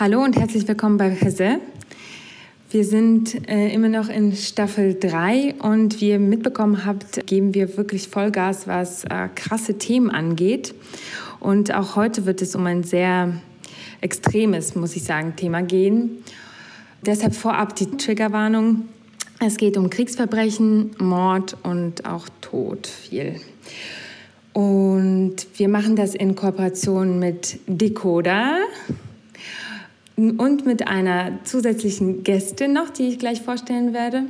Hallo und herzlich willkommen bei Hesse. Wir sind äh, immer noch in Staffel 3 und wie ihr mitbekommen habt, geben wir wirklich Vollgas, was äh, krasse Themen angeht. Und auch heute wird es um ein sehr extremes, muss ich sagen, Thema gehen. Deshalb vorab die Triggerwarnung. Es geht um Kriegsverbrechen, Mord und auch Tod viel. Und wir machen das in Kooperation mit Decoder und mit einer zusätzlichen Gästin noch, die ich gleich vorstellen werde.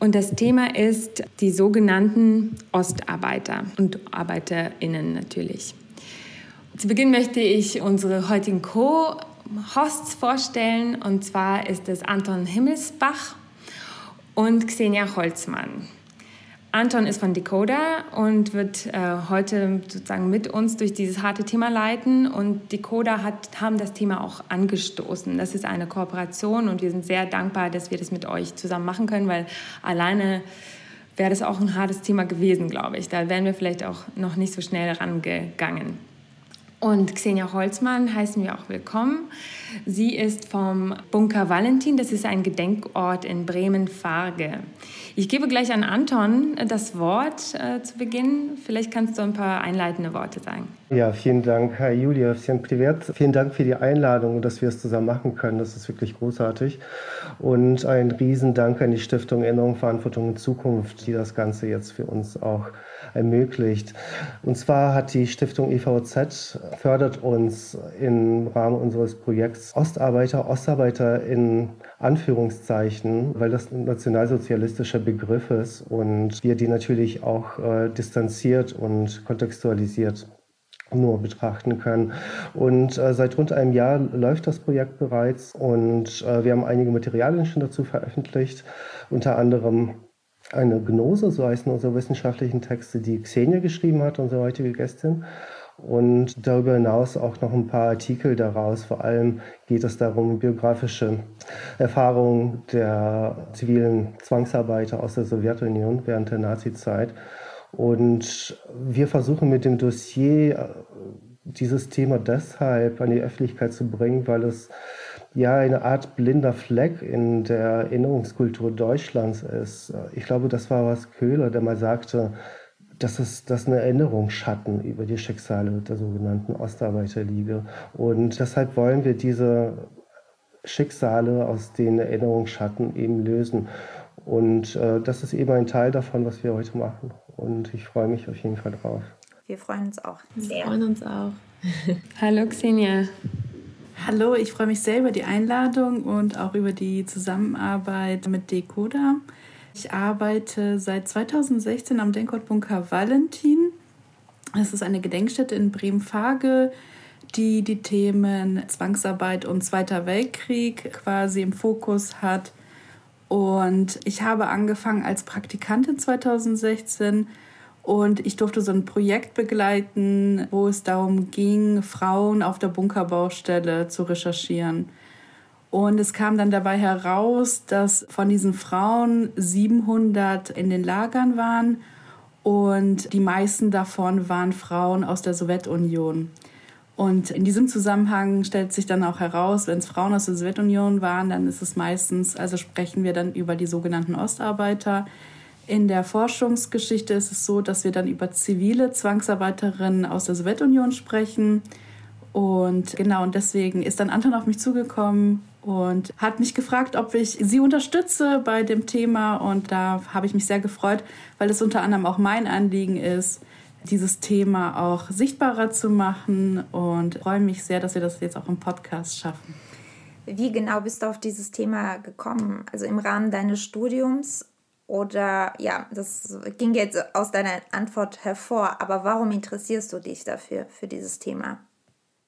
Und das Thema ist die sogenannten Ostarbeiter und Arbeiterinnen natürlich. Zu Beginn möchte ich unsere heutigen Co-Hosts vorstellen. Und zwar ist es Anton Himmelsbach und Xenia Holzmann. Anton ist von Decoder und wird äh, heute sozusagen mit uns durch dieses harte Thema leiten. Und Decoder hat, haben das Thema auch angestoßen. Das ist eine Kooperation und wir sind sehr dankbar, dass wir das mit euch zusammen machen können, weil alleine wäre das auch ein hartes Thema gewesen, glaube ich. Da wären wir vielleicht auch noch nicht so schnell rangegangen. Und Xenia Holzmann heißen wir auch willkommen. Sie ist vom Bunker Valentin, das ist ein Gedenkort in Bremen-Farge. Ich gebe gleich an Anton äh, das Wort äh, zu Beginn. Vielleicht kannst du ein paar einleitende Worte sagen. Ja, vielen Dank, Herr Julia. Vielen Vielen Dank für die Einladung und dass wir es zusammen machen können. Das ist wirklich großartig. Und ein Riesendank an die Stiftung Erinnerung, Verantwortung und Zukunft, die das Ganze jetzt für uns auch ermöglicht. Und zwar hat die Stiftung EVZ fördert uns im Rahmen unseres Projekts Ostarbeiter, Ostarbeiter in Anführungszeichen, weil das ein nationalsozialistischer Begriff ist und wir die natürlich auch äh, distanziert und kontextualisiert nur betrachten können. Und äh, seit rund einem Jahr läuft das Projekt bereits und äh, wir haben einige Materialien schon dazu veröffentlicht, unter anderem eine Gnose, so heißen unsere wissenschaftlichen Texte, die Xenia geschrieben hat, unsere heutige Gästin. Und darüber hinaus auch noch ein paar Artikel daraus. Vor allem geht es darum, biografische Erfahrungen der zivilen Zwangsarbeiter aus der Sowjetunion während der Nazizeit. Und wir versuchen mit dem Dossier äh, dieses Thema deshalb an die Öffentlichkeit zu bringen, weil es ja eine Art blinder Fleck in der Erinnerungskultur Deutschlands ist. Ich glaube, das war was Köhler, der mal sagte, dass es dass eine Erinnerungsschatten über die Schicksale der sogenannten Ostarbeiterliga. Und deshalb wollen wir diese Schicksale aus den Erinnerungsschatten eben lösen. Und äh, das ist eben ein Teil davon, was wir heute machen. Und ich freue mich auf jeden Fall drauf. Wir freuen uns auch sehr. Wir freuen uns auch. Hallo Xenia. Hallo, ich freue mich sehr über die Einladung und auch über die Zusammenarbeit mit Decoda. Ich arbeite seit 2016 am Denkort Bunker Valentin. Es ist eine Gedenkstätte in Bremen-Farge, die die Themen Zwangsarbeit und Zweiter Weltkrieg quasi im Fokus hat. Und ich habe angefangen als Praktikantin 2016 und ich durfte so ein Projekt begleiten, wo es darum ging, Frauen auf der Bunkerbaustelle zu recherchieren. Und es kam dann dabei heraus, dass von diesen Frauen 700 in den Lagern waren und die meisten davon waren Frauen aus der Sowjetunion. Und in diesem Zusammenhang stellt sich dann auch heraus, wenn es Frauen aus der Sowjetunion waren, dann ist es meistens, also sprechen wir dann über die sogenannten Ostarbeiter, in der Forschungsgeschichte ist es so, dass wir dann über zivile Zwangsarbeiterinnen aus der Sowjetunion sprechen. Und genau, und deswegen ist dann Anton auf mich zugekommen und hat mich gefragt, ob ich sie unterstütze bei dem Thema. Und da habe ich mich sehr gefreut, weil es unter anderem auch mein Anliegen ist, dieses Thema auch sichtbarer zu machen. Und freue mich sehr, dass wir das jetzt auch im Podcast schaffen. Wie genau bist du auf dieses Thema gekommen? Also im Rahmen deines Studiums oder ja, das ging jetzt aus deiner Antwort hervor, aber warum interessierst du dich dafür, für dieses Thema?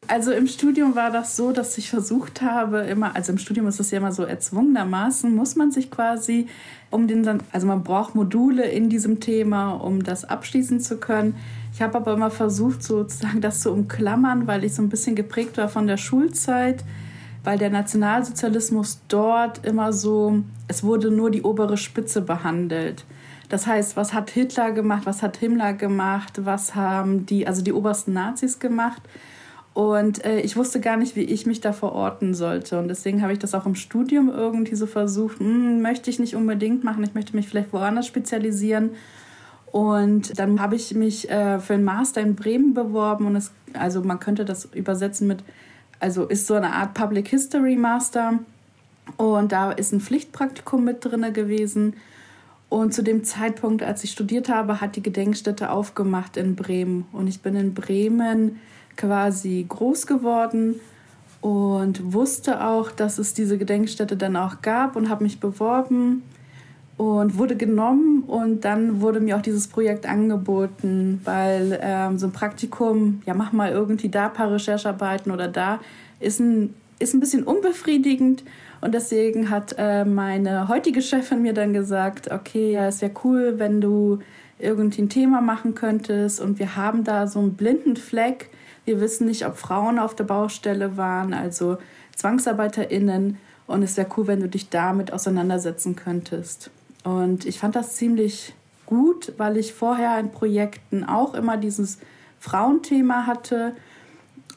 Also im Studium war das so, dass ich versucht habe, immer, also im Studium ist es ja immer so erzwungenermaßen, muss man sich quasi um den, also man braucht Module in diesem Thema, um das abschließen zu können. Ich habe aber immer versucht, sozusagen das zu umklammern, weil ich so ein bisschen geprägt war von der Schulzeit, weil der Nationalsozialismus dort immer so, es wurde nur die obere Spitze behandelt. Das heißt, was hat Hitler gemacht, was hat Himmler gemacht, was haben die, also die obersten Nazis gemacht. Und äh, ich wusste gar nicht, wie ich mich da verorten sollte. Und deswegen habe ich das auch im Studium irgendwie so versucht, hm, möchte ich nicht unbedingt machen, ich möchte mich vielleicht woanders spezialisieren. Und dann habe ich mich äh, für einen Master in Bremen beworben. Und es, also man könnte das übersetzen mit, also ist so eine Art Public History Master. Und da ist ein Pflichtpraktikum mit drin gewesen. Und zu dem Zeitpunkt, als ich studiert habe, hat die Gedenkstätte aufgemacht in Bremen. Und ich bin in Bremen quasi groß geworden und wusste auch, dass es diese Gedenkstätte dann auch gab und habe mich beworben und wurde genommen und dann wurde mir auch dieses Projekt angeboten, weil ähm, so ein Praktikum, ja mach mal irgendwie da ein paar Recherchearbeiten oder da, ist ein, ist ein bisschen unbefriedigend und deswegen hat äh, meine heutige Chefin mir dann gesagt, okay, ja, es wäre cool, wenn du irgendwie ein Thema machen könntest und wir haben da so einen blinden Fleck wir wissen nicht, ob Frauen auf der Baustelle waren, also ZwangsarbeiterInnen. Und es wäre cool, wenn du dich damit auseinandersetzen könntest. Und ich fand das ziemlich gut, weil ich vorher in Projekten auch immer dieses Frauenthema hatte.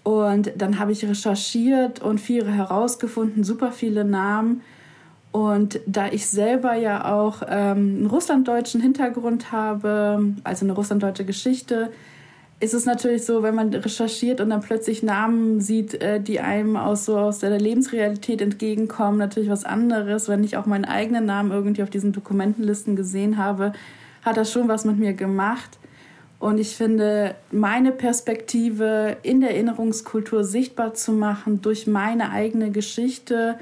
Und dann habe ich recherchiert und viele herausgefunden, super viele Namen. Und da ich selber ja auch ähm, einen russlanddeutschen Hintergrund habe, also eine russlanddeutsche Geschichte, ist es natürlich so, wenn man recherchiert und dann plötzlich Namen sieht, äh, die einem aus so aus der Lebensrealität entgegenkommen, natürlich was anderes. Wenn ich auch meinen eigenen Namen irgendwie auf diesen Dokumentenlisten gesehen habe, hat das schon was mit mir gemacht. Und ich finde, meine Perspektive in der Erinnerungskultur sichtbar zu machen durch meine eigene Geschichte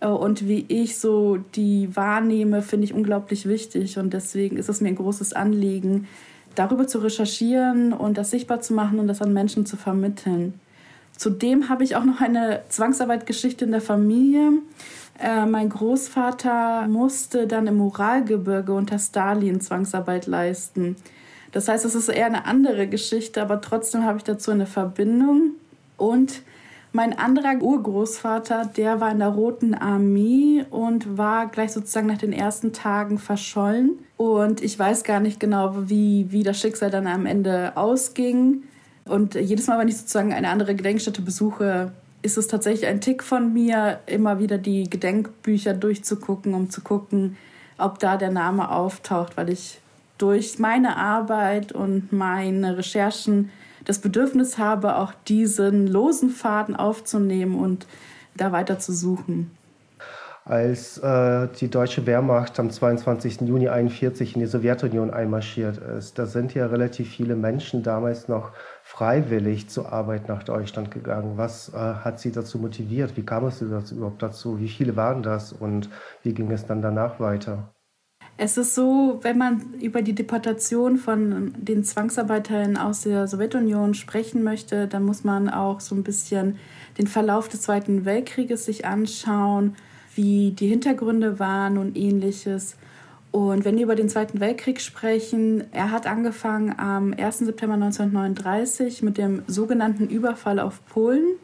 äh, und wie ich so die wahrnehme, finde ich unglaublich wichtig. Und deswegen ist es mir ein großes Anliegen, darüber zu recherchieren und das sichtbar zu machen und das an Menschen zu vermitteln. Zudem habe ich auch noch eine Zwangsarbeitgeschichte in der Familie. Äh, mein Großvater musste dann im Uralgebirge unter Stalin Zwangsarbeit leisten. Das heißt, es ist eher eine andere Geschichte, aber trotzdem habe ich dazu eine Verbindung. Und mein anderer Urgroßvater, der war in der Roten Armee und war gleich sozusagen nach den ersten Tagen verschollen. Und ich weiß gar nicht genau, wie, wie das Schicksal dann am Ende ausging. Und jedes Mal, wenn ich sozusagen eine andere Gedenkstätte besuche, ist es tatsächlich ein Tick von mir, immer wieder die Gedenkbücher durchzugucken, um zu gucken, ob da der Name auftaucht, weil ich durch meine Arbeit und meine Recherchen das Bedürfnis habe, auch diesen losen Faden aufzunehmen und da weiter zu suchen. Als äh, die deutsche Wehrmacht am 22. Juni 1941 in die Sowjetunion einmarschiert ist, da sind ja relativ viele Menschen damals noch freiwillig zur Arbeit nach Deutschland gegangen. Was äh, hat sie dazu motiviert? Wie kam es überhaupt dazu? Wie viele waren das und wie ging es dann danach weiter? Es ist so, wenn man über die Deportation von den Zwangsarbeitern aus der Sowjetunion sprechen möchte, dann muss man auch so ein bisschen den Verlauf des Zweiten Weltkrieges sich anschauen, wie die Hintergründe waren und ähnliches. Und wenn wir über den Zweiten Weltkrieg sprechen, er hat angefangen am 1. September 1939 mit dem sogenannten Überfall auf Polen.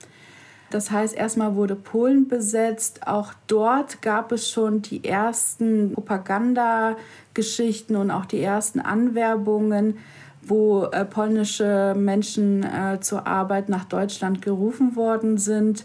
Das heißt, erstmal wurde Polen besetzt. Auch dort gab es schon die ersten Propagandageschichten und auch die ersten Anwerbungen, wo äh, polnische Menschen äh, zur Arbeit nach Deutschland gerufen worden sind.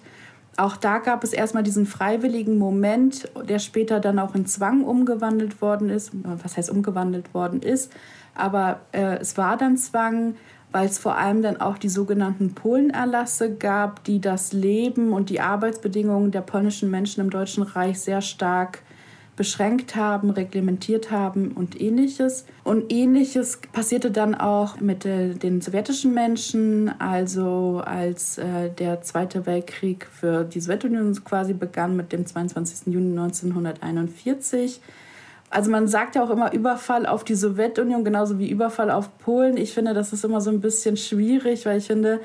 Auch da gab es erstmal diesen freiwilligen Moment, der später dann auch in Zwang umgewandelt worden ist. Was heißt umgewandelt worden ist? Aber äh, es war dann Zwang weil es vor allem dann auch die sogenannten Polenerlasse gab, die das Leben und die Arbeitsbedingungen der polnischen Menschen im Deutschen Reich sehr stark beschränkt haben, reglementiert haben und ähnliches. Und ähnliches passierte dann auch mit äh, den sowjetischen Menschen, also als äh, der Zweite Weltkrieg für die Sowjetunion quasi begann mit dem 22. Juni 1941 also man sagt ja auch immer Überfall auf die Sowjetunion, genauso wie Überfall auf Polen. Ich finde, das ist immer so ein bisschen schwierig, weil ich finde,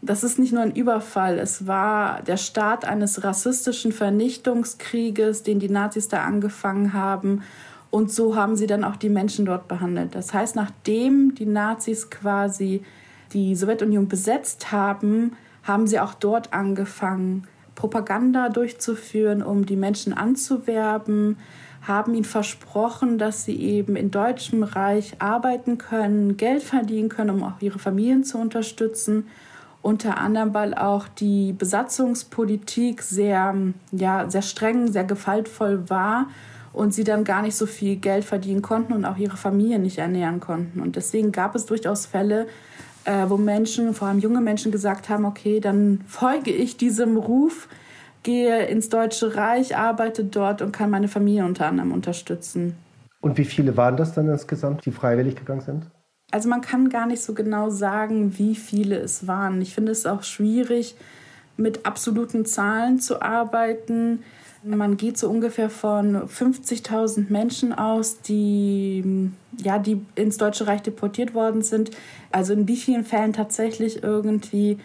das ist nicht nur ein Überfall, es war der Start eines rassistischen Vernichtungskrieges, den die Nazis da angefangen haben. Und so haben sie dann auch die Menschen dort behandelt. Das heißt, nachdem die Nazis quasi die Sowjetunion besetzt haben, haben sie auch dort angefangen, Propaganda durchzuführen, um die Menschen anzuwerben, haben ihnen versprochen, dass sie eben im Deutschen Reich arbeiten können, Geld verdienen können, um auch ihre Familien zu unterstützen. Unter anderem, weil auch die Besatzungspolitik sehr, ja, sehr streng, sehr gefaltvoll war und sie dann gar nicht so viel Geld verdienen konnten und auch ihre Familien nicht ernähren konnten. Und deswegen gab es durchaus Fälle, äh, wo Menschen, vor allem junge Menschen, gesagt haben, okay, dann folge ich diesem Ruf, gehe ins Deutsche Reich, arbeite dort und kann meine Familie unter anderem unterstützen. Und wie viele waren das dann insgesamt, die freiwillig gegangen sind? Also man kann gar nicht so genau sagen, wie viele es waren. Ich finde es auch schwierig, mit absoluten Zahlen zu arbeiten. Man geht so ungefähr von 50.000 Menschen aus, die, ja, die ins Deutsche Reich deportiert worden sind. Also in wie vielen Fällen tatsächlich irgendwie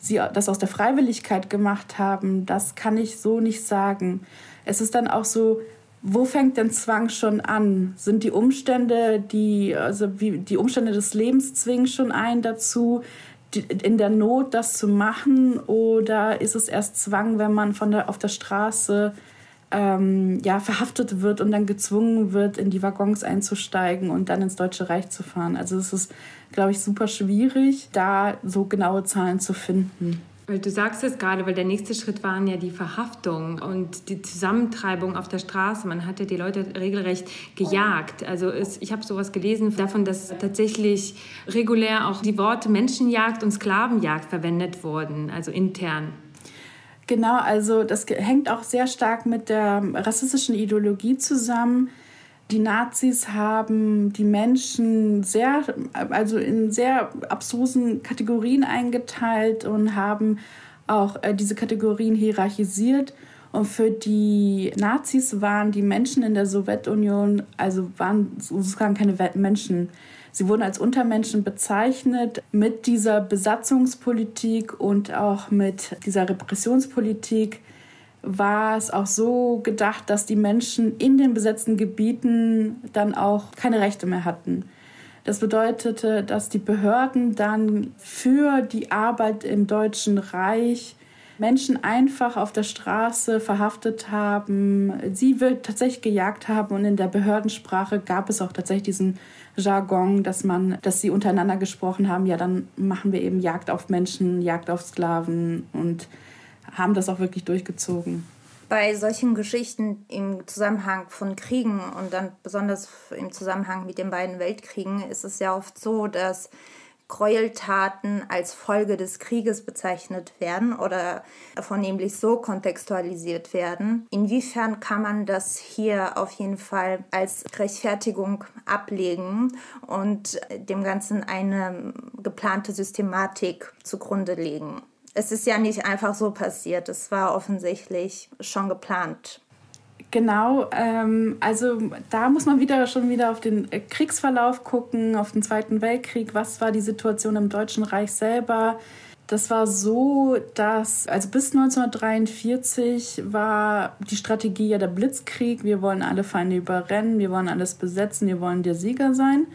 sie das aus der Freiwilligkeit gemacht haben, das kann ich so nicht sagen. Es ist dann auch so, wo fängt denn Zwang schon an? Sind die Umstände, die, also wie, die Umstände des Lebens zwingen schon ein dazu, in der Not das zu machen oder ist es erst Zwang, wenn man von der, auf der Straße ähm, ja, verhaftet wird und dann gezwungen wird, in die Waggons einzusteigen und dann ins Deutsche Reich zu fahren? Also es ist, glaube ich, super schwierig, da so genaue Zahlen zu finden. Weil du sagst es gerade, weil der nächste Schritt waren ja die Verhaftung und die Zusammentreibung auf der Straße. Man hatte die Leute regelrecht gejagt. Also es, ich habe sowas gelesen davon, dass tatsächlich regulär auch die Worte Menschenjagd und Sklavenjagd verwendet wurden, also intern. Genau, also das hängt auch sehr stark mit der rassistischen Ideologie zusammen die Nazis haben die Menschen sehr, also in sehr abstrusen Kategorien eingeteilt und haben auch äh, diese Kategorien hierarchisiert. Und für die Nazis waren die Menschen in der Sowjetunion, also waren sozusagen keine Menschen. Sie wurden als Untermenschen bezeichnet. Mit dieser Besatzungspolitik und auch mit dieser Repressionspolitik war es auch so gedacht, dass die Menschen in den besetzten Gebieten dann auch keine Rechte mehr hatten. Das bedeutete, dass die Behörden dann für die Arbeit im Deutschen Reich Menschen einfach auf der Straße verhaftet haben, sie tatsächlich gejagt haben und in der Behördensprache gab es auch tatsächlich diesen Jargon, dass man, dass sie untereinander gesprochen haben, ja, dann machen wir eben Jagd auf Menschen, Jagd auf Sklaven und haben das auch wirklich durchgezogen. Bei solchen Geschichten im Zusammenhang von Kriegen und dann besonders im Zusammenhang mit den beiden Weltkriegen ist es ja oft so, dass Gräueltaten als Folge des Krieges bezeichnet werden oder vornehmlich so kontextualisiert werden. Inwiefern kann man das hier auf jeden Fall als Rechtfertigung ablegen und dem Ganzen eine geplante Systematik zugrunde legen? es ist ja nicht einfach so passiert. Es war offensichtlich schon geplant. Genau, ähm, also da muss man wieder schon wieder auf den äh, Kriegsverlauf gucken, auf den Zweiten Weltkrieg. Was war die Situation im Deutschen Reich selber? Das war so, dass also bis 1943 war die Strategie ja der Blitzkrieg. Wir wollen alle Feinde überrennen, wir wollen alles besetzen, wir wollen der Sieger sein.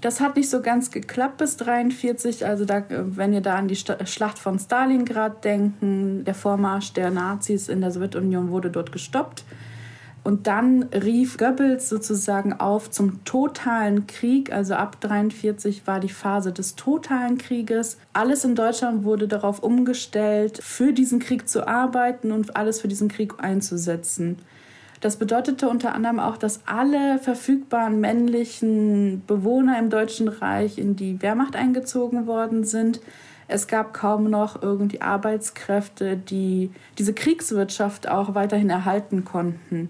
Das hat nicht so ganz geklappt bis 1943. Also da, wenn ihr da an die Schlacht von Stalingrad denken, der Vormarsch der Nazis in der Sowjetunion wurde dort gestoppt. Und dann rief Goebbels sozusagen auf zum totalen Krieg. Also ab 1943 war die Phase des totalen Krieges. Alles in Deutschland wurde darauf umgestellt, für diesen Krieg zu arbeiten und alles für diesen Krieg einzusetzen. Das bedeutete unter anderem auch, dass alle verfügbaren männlichen Bewohner im Deutschen Reich in die Wehrmacht eingezogen worden sind. Es gab kaum noch irgendwie Arbeitskräfte, die diese Kriegswirtschaft auch weiterhin erhalten konnten.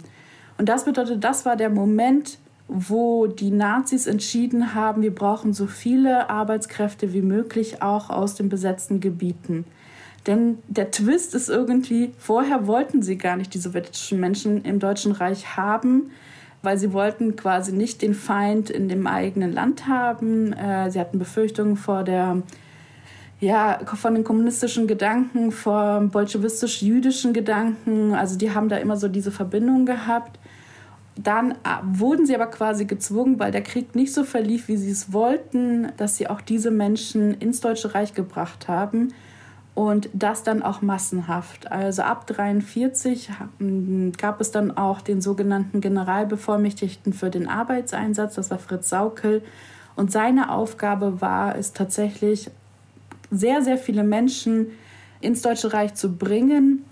Und das bedeutet, das war der Moment, wo die Nazis entschieden haben, wir brauchen so viele Arbeitskräfte wie möglich auch aus den besetzten Gebieten. Denn der Twist ist irgendwie, vorher wollten sie gar nicht die sowjetischen Menschen im Deutschen Reich haben, weil sie wollten quasi nicht den Feind in dem eigenen Land haben. Äh, sie hatten Befürchtungen vor der ja, von den kommunistischen Gedanken, vom bolschewistisch-jüdischen Gedanken. Also die haben da immer so diese Verbindung gehabt. Dann ah, wurden sie aber quasi gezwungen, weil der Krieg nicht so verlief, wie sie es wollten, dass sie auch diese Menschen ins Deutsche Reich gebracht haben und das dann auch massenhaft. Also ab 1943 hm, gab es dann auch den sogenannten Generalbevollmächtigten für den Arbeitseinsatz, das war Fritz Saukel. Und seine Aufgabe war es tatsächlich, sehr, sehr viele Menschen ins Deutsche Reich zu bringen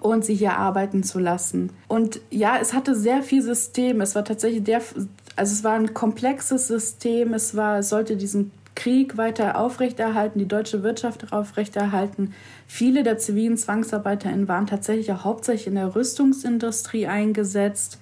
und sie hier arbeiten zu lassen. Und ja, es hatte sehr viel System. Es war tatsächlich der, also es war ein komplexes System. Es war, es sollte diesen Krieg weiter aufrechterhalten, die deutsche Wirtschaft aufrechterhalten. Viele der zivilen ZwangsarbeiterInnen waren tatsächlich auch hauptsächlich in der Rüstungsindustrie eingesetzt.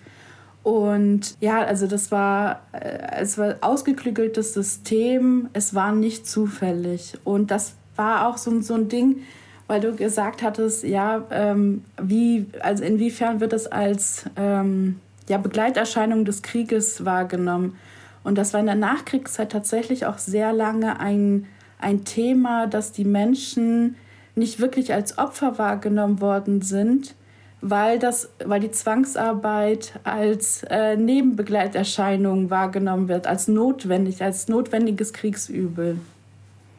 Und ja, also das war, äh, es war ausgeklügeltes System, es war nicht zufällig. Und das war auch so, so ein Ding, weil du gesagt hattest, ja, ähm, wie, also inwiefern wird es als ähm, ja, Begleiterscheinung des Krieges wahrgenommen? Und das war in der Nachkriegszeit tatsächlich auch sehr lange ein, ein Thema, dass die Menschen nicht wirklich als Opfer wahrgenommen worden sind, weil, das, weil die Zwangsarbeit als äh, Nebenbegleiterscheinung wahrgenommen wird, als notwendig, als notwendiges Kriegsübel.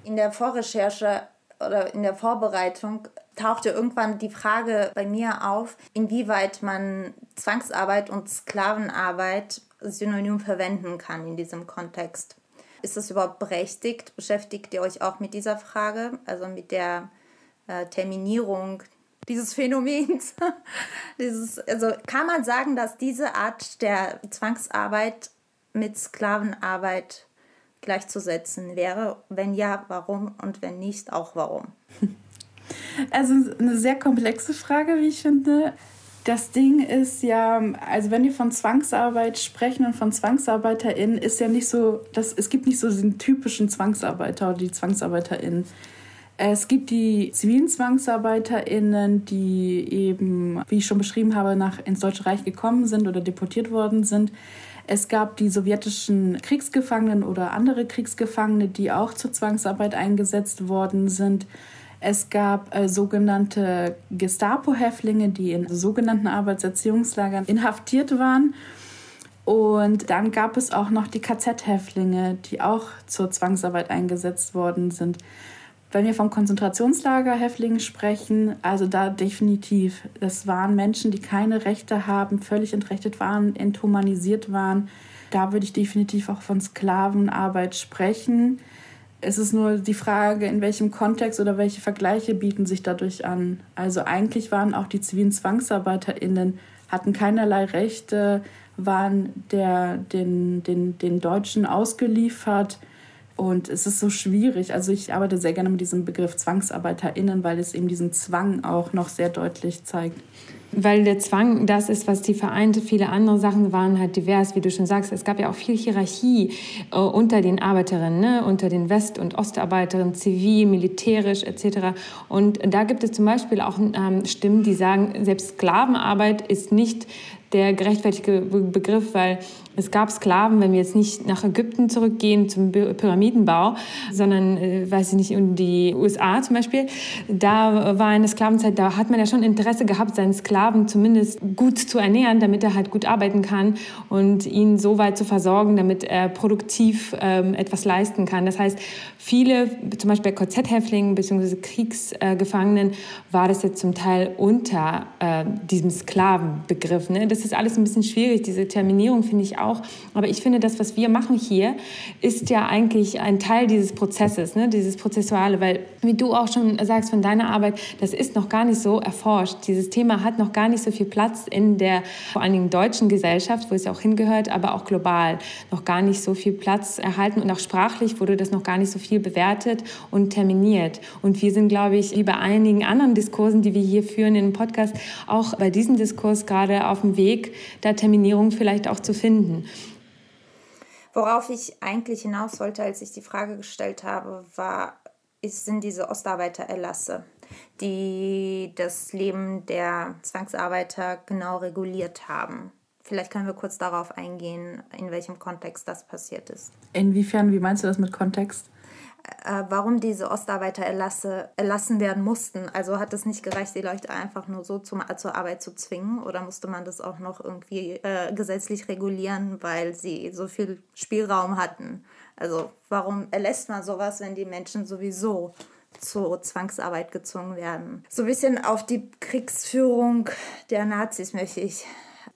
In der Vorrecherche oder in der Vorbereitung tauchte irgendwann die Frage bei mir auf, inwieweit man Zwangsarbeit und Sklavenarbeit synonym verwenden kann in diesem Kontext. Ist das überhaupt berechtigt? Beschäftigt ihr euch auch mit dieser Frage, also mit der äh, Terminierung dieses Phänomens? dieses, also kann man sagen, dass diese Art der Zwangsarbeit mit Sklavenarbeit gleichzusetzen wäre? Wenn ja, warum? Und wenn nicht, auch warum? Also eine sehr komplexe Frage, wie ich finde. Das Ding ist ja, also wenn wir von Zwangsarbeit sprechen und von ZwangsarbeiterInnen, ist ja nicht so, dass, es gibt nicht so den typischen Zwangsarbeiter oder die ZwangsarbeiterInnen. Es gibt die zivilen ZwangsarbeiterInnen, die eben, wie ich schon beschrieben habe, nach ins Deutsche Reich gekommen sind oder deportiert worden sind. Es gab die sowjetischen Kriegsgefangenen oder andere Kriegsgefangene, die auch zur Zwangsarbeit eingesetzt worden sind. Es gab äh, sogenannte Gestapo-Häftlinge, die in sogenannten Arbeitserziehungslagern inhaftiert waren. Und dann gab es auch noch die KZ-Häftlinge, die auch zur Zwangsarbeit eingesetzt worden sind. Wenn wir vom Konzentrationslagerhäftlingen sprechen, also da definitiv, es waren Menschen, die keine Rechte haben, völlig entrechtet waren, enthumanisiert waren. Da würde ich definitiv auch von Sklavenarbeit sprechen. Es ist nur die Frage, in welchem Kontext oder welche Vergleiche bieten sich dadurch an. Also eigentlich waren auch die zivilen ZwangsarbeiterInnen, hatten keinerlei Rechte, waren der, den, den, den Deutschen ausgeliefert. Und es ist so schwierig. Also ich arbeite sehr gerne mit diesem Begriff ZwangsarbeiterInnen, weil es eben diesen Zwang auch noch sehr deutlich zeigt weil der Zwang das ist, was die vereinte. Viele andere Sachen waren halt divers, wie du schon sagst. Es gab ja auch viel Hierarchie äh, unter den Arbeiterinnen, ne? unter den West- und Ostarbeiterinnen, zivil, militärisch etc. Und da gibt es zum Beispiel auch ähm, Stimmen, die sagen, selbst Sklavenarbeit ist nicht der gerechtfertigte Begriff, weil es gab Sklaven, wenn wir jetzt nicht nach Ägypten zurückgehen zum Pyramidenbau, sondern, äh, weiß ich nicht, in die USA zum Beispiel. Da war eine Sklavenzeit, da hat man ja schon Interesse gehabt, seinen Sklaven zumindest gut zu ernähren, damit er halt gut arbeiten kann und ihn so weit zu versorgen, damit er produktiv ähm, etwas leisten kann. Das heißt, viele, zum Beispiel bei KZ-Häftlingen bzw. Kriegsgefangenen, war das jetzt zum Teil unter äh, diesem Sklavenbegriff. Ne? Das ist alles ein bisschen schwierig, diese Terminierung finde ich auch auch. Aber ich finde, das, was wir machen hier, ist ja eigentlich ein Teil dieses Prozesses, ne? dieses Prozessuale, weil, wie du auch schon sagst von deiner Arbeit, das ist noch gar nicht so erforscht. Dieses Thema hat noch gar nicht so viel Platz in der vor allen Dingen deutschen Gesellschaft, wo es ja auch hingehört, aber auch global noch gar nicht so viel Platz erhalten und auch sprachlich wurde das noch gar nicht so viel bewertet und terminiert. Und wir sind, glaube ich, wie bei einigen anderen Diskursen, die wir hier führen dem Podcast, auch bei diesem Diskurs gerade auf dem Weg, da Terminierung vielleicht auch zu finden. Stunden. Worauf ich eigentlich hinaus wollte, als ich die Frage gestellt habe, war, sind diese Ostarbeitererlasse, die das Leben der Zwangsarbeiter genau reguliert haben. Vielleicht können wir kurz darauf eingehen, in welchem Kontext das passiert ist. Inwiefern, wie meinst du das mit Kontext? Äh, warum diese Ostarbeiter erlasse, erlassen werden mussten. Also hat es nicht gereicht, die Leute einfach nur so zum, zur Arbeit zu zwingen oder musste man das auch noch irgendwie äh, gesetzlich regulieren, weil sie so viel Spielraum hatten? Also warum erlässt man sowas, wenn die Menschen sowieso zur Zwangsarbeit gezwungen werden? So ein bisschen auf die Kriegsführung der Nazis möchte ich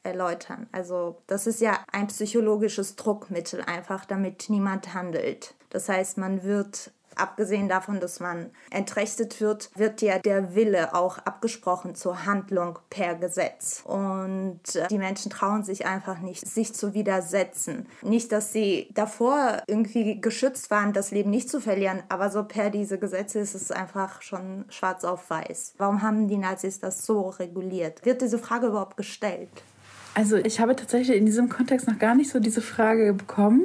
erläutern. Also das ist ja ein psychologisches Druckmittel einfach, damit niemand handelt. Das heißt, man wird abgesehen davon, dass man entrechtet wird, wird ja der Wille auch abgesprochen zur Handlung per Gesetz. Und äh, die Menschen trauen sich einfach nicht, sich zu widersetzen. Nicht, dass sie davor irgendwie geschützt waren, das Leben nicht zu verlieren, aber so per diese Gesetze ist es einfach schon schwarz auf weiß. Warum haben die Nazis das so reguliert? Wird diese Frage überhaupt gestellt? Also ich habe tatsächlich in diesem Kontext noch gar nicht so diese Frage bekommen.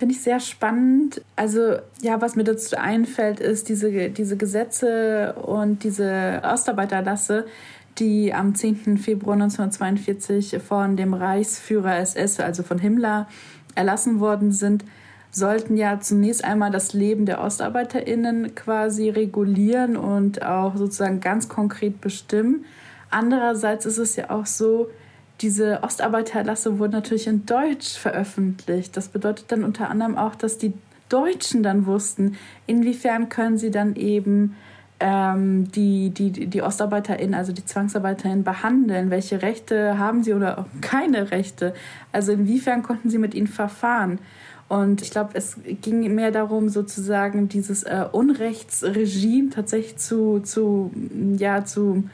Finde ich sehr spannend. Also ja, was mir dazu einfällt, ist diese, diese Gesetze und diese Ostarbeiterlasse, die am 10. Februar 1942 von dem Reichsführer SS, also von Himmler, erlassen worden sind, sollten ja zunächst einmal das Leben der OstarbeiterInnen quasi regulieren und auch sozusagen ganz konkret bestimmen. Andererseits ist es ja auch so, diese Ostarbeiterlasse wurden natürlich in Deutsch veröffentlicht. Das bedeutet dann unter anderem auch, dass die Deutschen dann wussten, inwiefern können sie dann eben ähm, die, die, die OstarbeiterInnen, also die ZwangsarbeiterInnen behandeln, welche Rechte haben sie oder auch keine Rechte. Also inwiefern konnten sie mit ihnen verfahren. Und ich glaube, es ging mehr darum, sozusagen dieses äh, Unrechtsregime tatsächlich zu, zu, ja, zu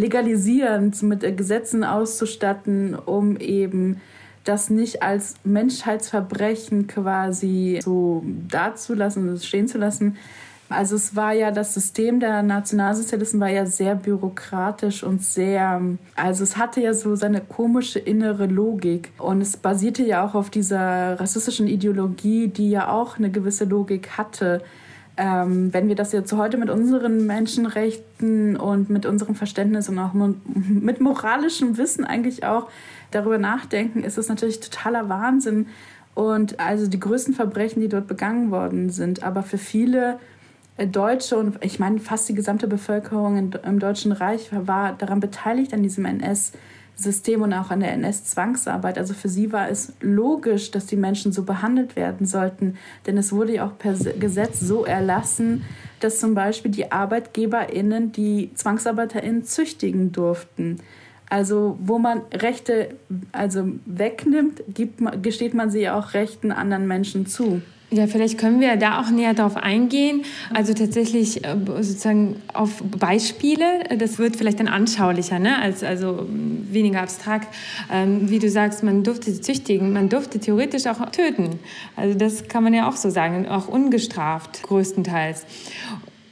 legalisieren, mit äh, Gesetzen auszustatten, um eben das nicht als Menschheitsverbrechen quasi so dazulassen, stehen zu lassen. Also es war ja das System der Nationalsozialisten war ja sehr bürokratisch und sehr, also es hatte ja so seine komische innere Logik und es basierte ja auch auf dieser rassistischen Ideologie, die ja auch eine gewisse Logik hatte ähm, wenn wir das jetzt heute mit unseren Menschenrechten und mit unserem Verständnis und auch mit moralischem Wissen eigentlich auch darüber nachdenken, ist es natürlich totaler Wahnsinn und also die größten Verbrechen, die dort begangen worden sind. Aber für viele äh, Deutsche und ich meine fast die gesamte Bevölkerung im Deutschen Reich war daran beteiligt an diesem NS. System und auch an der NS-Zwangsarbeit. Also für sie war es logisch, dass die Menschen so behandelt werden sollten, denn es wurde ja auch per Gesetz so erlassen, dass zum Beispiel die ArbeitgeberInnen die ZwangsarbeiterInnen züchtigen durften. Also wo man Rechte also wegnimmt, gibt, gesteht man sie auch Rechten anderen Menschen zu. Ja, vielleicht können wir da auch näher darauf eingehen. Also tatsächlich äh, sozusagen auf Beispiele. Das wird vielleicht dann anschaulicher, ne? als, also weniger abstrakt. Ähm, wie du sagst, man durfte züchtigen, man durfte theoretisch auch töten. Also das kann man ja auch so sagen, auch ungestraft größtenteils.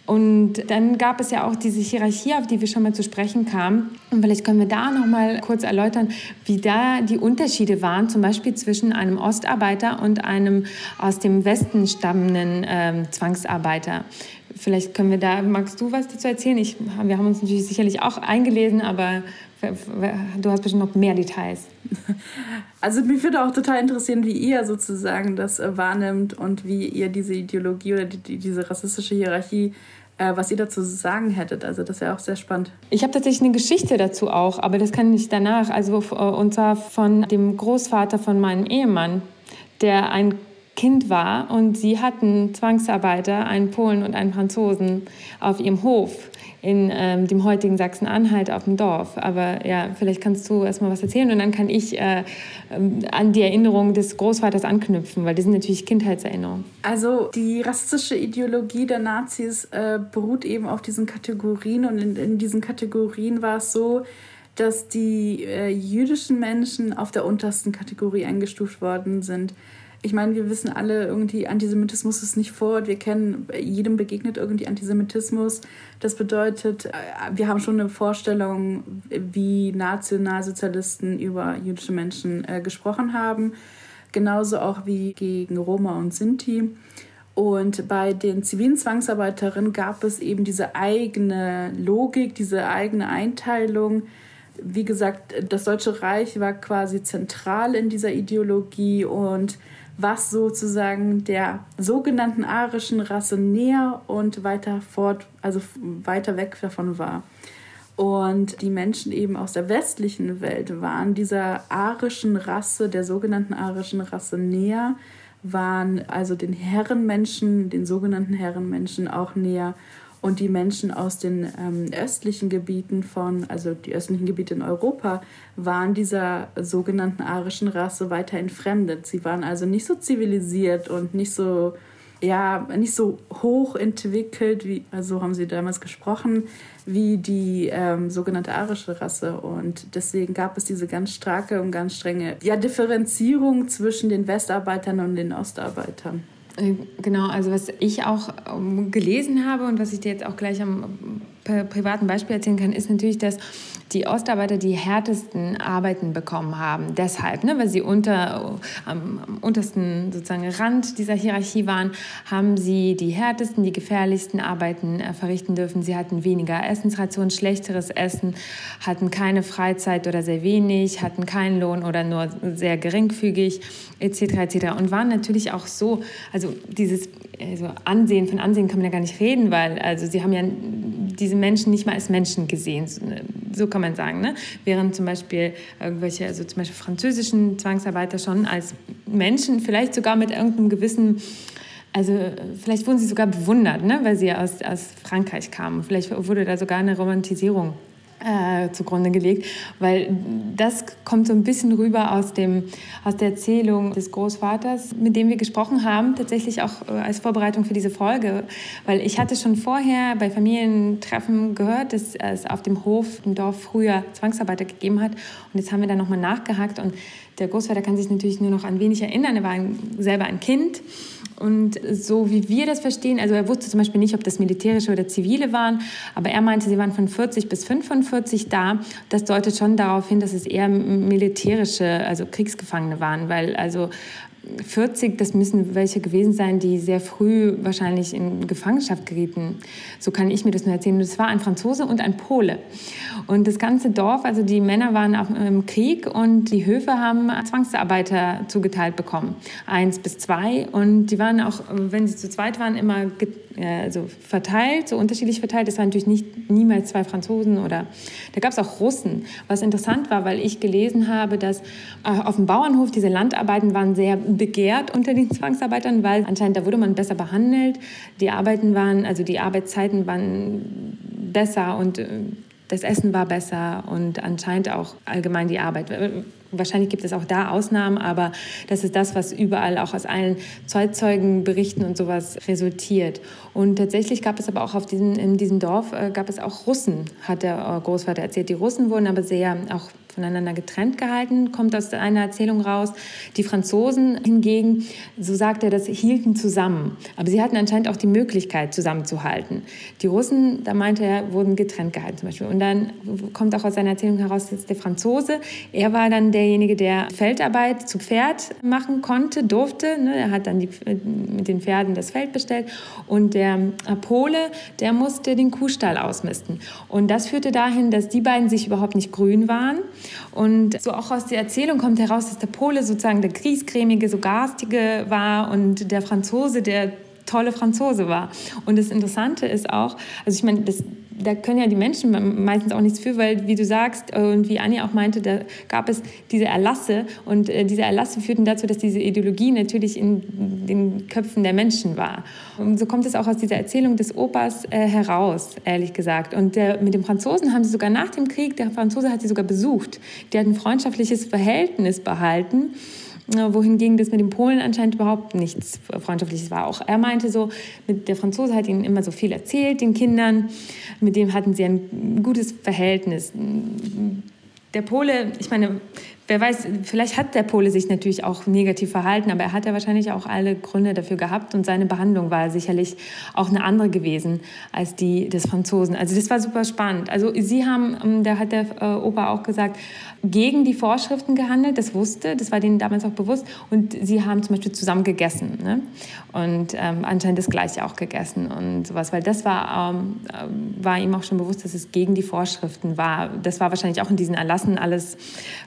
Und dann gab es ja auch diese Hierarchie, auf die wir schon mal zu sprechen kamen. Und vielleicht können wir da noch mal kurz erläutern, wie da die Unterschiede waren, zum Beispiel zwischen einem Ostarbeiter und einem aus dem Westen stammenden äh, Zwangsarbeiter. Vielleicht können wir da, magst du was dazu erzählen? Ich, wir haben uns natürlich sicherlich auch eingelesen, aber du hast bestimmt noch mehr Details. Also mich würde auch total interessieren, wie ihr sozusagen das wahrnimmt und wie ihr diese Ideologie oder die, diese rassistische Hierarchie was ihr dazu sagen hättet. Also das wäre auch sehr spannend. Ich habe tatsächlich eine Geschichte dazu auch, aber das kann ich danach. Also äh, und zwar von dem Großvater von meinem Ehemann, der ein Kind war und sie hatten Zwangsarbeiter, einen Polen und einen Franzosen auf ihrem Hof in ähm, dem heutigen Sachsen-Anhalt auf dem Dorf. Aber ja, vielleicht kannst du erst mal was erzählen und dann kann ich äh, ähm, an die Erinnerung des Großvaters anknüpfen, weil das sind natürlich Kindheitserinnerungen. Also die rassistische Ideologie der Nazis äh, beruht eben auf diesen Kategorien und in, in diesen Kategorien war es so, dass die äh, jüdischen Menschen auf der untersten Kategorie eingestuft worden sind ich meine, wir wissen alle irgendwie, Antisemitismus ist nicht vor. Wir kennen, jedem begegnet irgendwie Antisemitismus. Das bedeutet, äh, wir haben schon eine Vorstellung, wie Nationalsozialisten über jüdische Menschen äh, gesprochen haben. Genauso auch wie gegen Roma und Sinti. Und bei den zivilen Zwangsarbeiterinnen gab es eben diese eigene Logik, diese eigene Einteilung. Wie gesagt, das Deutsche Reich war quasi zentral in dieser Ideologie und was sozusagen der sogenannten arischen Rasse näher und weiter fort, also weiter weg davon war. Und die Menschen eben aus der westlichen Welt waren dieser arischen Rasse, der sogenannten arischen Rasse näher, waren also den Herrenmenschen, den sogenannten Herrenmenschen auch näher und die Menschen aus den ähm, östlichen Gebieten von, also die östlichen Gebiete in Europa, waren dieser sogenannten arischen Rasse weiter entfremdet. Sie waren also nicht so zivilisiert und nicht so, ja, nicht so hoch entwickelt, wie, also haben sie damals gesprochen, wie die ähm, sogenannte arische Rasse. Und deswegen gab es diese ganz starke und ganz strenge ja, Differenzierung zwischen den Westarbeitern und den Ostarbeitern. Äh, genau, also was ich auch ähm, gelesen habe und was ich dir jetzt auch gleich am privaten Beispiel erzählen kann, ist natürlich, dass die Ostarbeiter die härtesten Arbeiten bekommen haben. Deshalb, ne, weil sie unter, am, am untersten sozusagen Rand dieser Hierarchie waren, haben sie die härtesten, die gefährlichsten Arbeiten äh, verrichten dürfen. Sie hatten weniger Essensration, schlechteres Essen, hatten keine Freizeit oder sehr wenig, hatten keinen Lohn oder nur sehr geringfügig, etc. etc. Und waren natürlich auch so, also dieses also Ansehen, von Ansehen kann man ja gar nicht reden, weil also sie haben ja diese Menschen nicht mal als Menschen gesehen. So kann man sagen. Ne? Während zum Beispiel irgendwelche, also zum Beispiel französischen Zwangsarbeiter schon als Menschen, vielleicht sogar mit irgendeinem gewissen also vielleicht wurden sie sogar bewundert, ne, weil sie aus, aus Frankreich kamen. Vielleicht wurde da sogar eine Romantisierung äh, zugrunde gelegt, weil das kommt so ein bisschen rüber aus, dem, aus der Erzählung des Großvaters, mit dem wir gesprochen haben, tatsächlich auch äh, als Vorbereitung für diese Folge, weil ich hatte schon vorher bei Familientreffen gehört, dass es auf dem Hof im Dorf früher Zwangsarbeiter gegeben hat. Und jetzt haben wir da nochmal nachgehakt und der Großvater kann sich natürlich nur noch an wenig erinnern, er war selber ein Kind und so wie wir das verstehen, also er wusste zum Beispiel nicht, ob das militärische oder zivile waren, aber er meinte, sie waren von 40 bis 45 da. Das deutet schon darauf hin, dass es eher militärische, also Kriegsgefangene waren, weil also 40, das müssen welche gewesen sein, die sehr früh wahrscheinlich in Gefangenschaft gerieten. So kann ich mir das nur erzählen. Das war ein Franzose und ein Pole. Und das ganze Dorf, also die Männer waren auch im Krieg und die Höfe haben Zwangsarbeiter zugeteilt bekommen. Eins bis zwei. Und die waren auch, wenn sie zu zweit waren, immer also verteilt, so unterschiedlich verteilt. Es waren natürlich nicht niemals zwei Franzosen oder da gab es auch Russen. Was interessant war, weil ich gelesen habe, dass äh, auf dem Bauernhof diese Landarbeiten waren sehr begehrt unter den Zwangsarbeitern, weil anscheinend da wurde man besser behandelt. Die Arbeiten waren, also die Arbeitszeiten waren besser und äh, das Essen war besser und anscheinend auch allgemein die Arbeit. Wahrscheinlich gibt es auch da Ausnahmen, aber das ist das, was überall auch aus allen Zeitzeugenberichten und sowas resultiert. Und tatsächlich gab es aber auch auf diesem, in diesem Dorf äh, gab es auch Russen, hat der äh, Großvater erzählt. Die Russen wurden aber sehr auch voneinander getrennt gehalten, kommt aus einer Erzählung raus. Die Franzosen hingegen, so sagt er, das hielten zusammen. Aber sie hatten anscheinend auch die Möglichkeit, zusammenzuhalten. Die Russen, da meinte er, wurden getrennt gehalten zum Beispiel. Und dann kommt auch aus seiner Erzählung heraus, dass der Franzose, er war dann derjenige, der Feldarbeit zu Pferd machen konnte, durfte. Ne? Er hat dann die, mit den Pferden das Feld bestellt. Und der Pole, der musste den Kuhstall ausmisten. Und das führte dahin, dass die beiden sich überhaupt nicht grün waren. Und so auch aus der Erzählung kommt heraus, dass der Pole sozusagen der griesgrämige, so garstige war und der Franzose der tolle Franzose war. Und das Interessante ist auch, also ich meine, das, da können ja die Menschen meistens auch nichts für, weil, wie du sagst und wie Anja auch meinte, da gab es diese Erlasse und äh, diese Erlasse führten dazu, dass diese Ideologie natürlich in den Köpfen der Menschen war. Und so kommt es auch aus dieser Erzählung des Opas äh, heraus, ehrlich gesagt. Und mit dem Franzosen haben sie sogar nach dem Krieg, der Franzose hat sie sogar besucht. Der hat ein freundschaftliches Verhältnis behalten wohingegen das mit den Polen anscheinend überhaupt nichts Freundschaftliches war. Auch er meinte so, mit der Franzose hat ihnen immer so viel erzählt, den Kindern, mit dem hatten sie ein gutes Verhältnis. Der Pole, ich meine, wer weiß, vielleicht hat der Pole sich natürlich auch negativ verhalten, aber er hat ja wahrscheinlich auch alle Gründe dafür gehabt und seine Behandlung war sicherlich auch eine andere gewesen als die des Franzosen. Also das war super spannend. Also sie haben, ähm, da hat der äh, Opa auch gesagt, gegen die Vorschriften gehandelt, das wusste, das war denen damals auch bewusst und sie haben zum Beispiel zusammen gegessen ne? und ähm, anscheinend das Gleiche auch gegessen und sowas, weil das war, ähm, äh, war ihm auch schon bewusst, dass es gegen die Vorschriften war. Das war wahrscheinlich auch in diesen Erlassen alles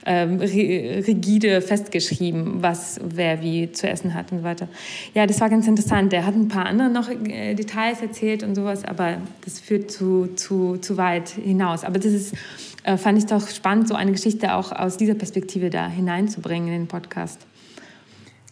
ähm, rigide festgeschrieben, was wer wie zu essen hat und so weiter. Ja, das war ganz interessant. Er hat ein paar andere noch äh, Details erzählt und sowas, aber das führt zu, zu, zu weit hinaus. Aber das ist, äh, fand ich doch spannend, so eine Geschichte auch aus dieser Perspektive da hineinzubringen in den Podcast.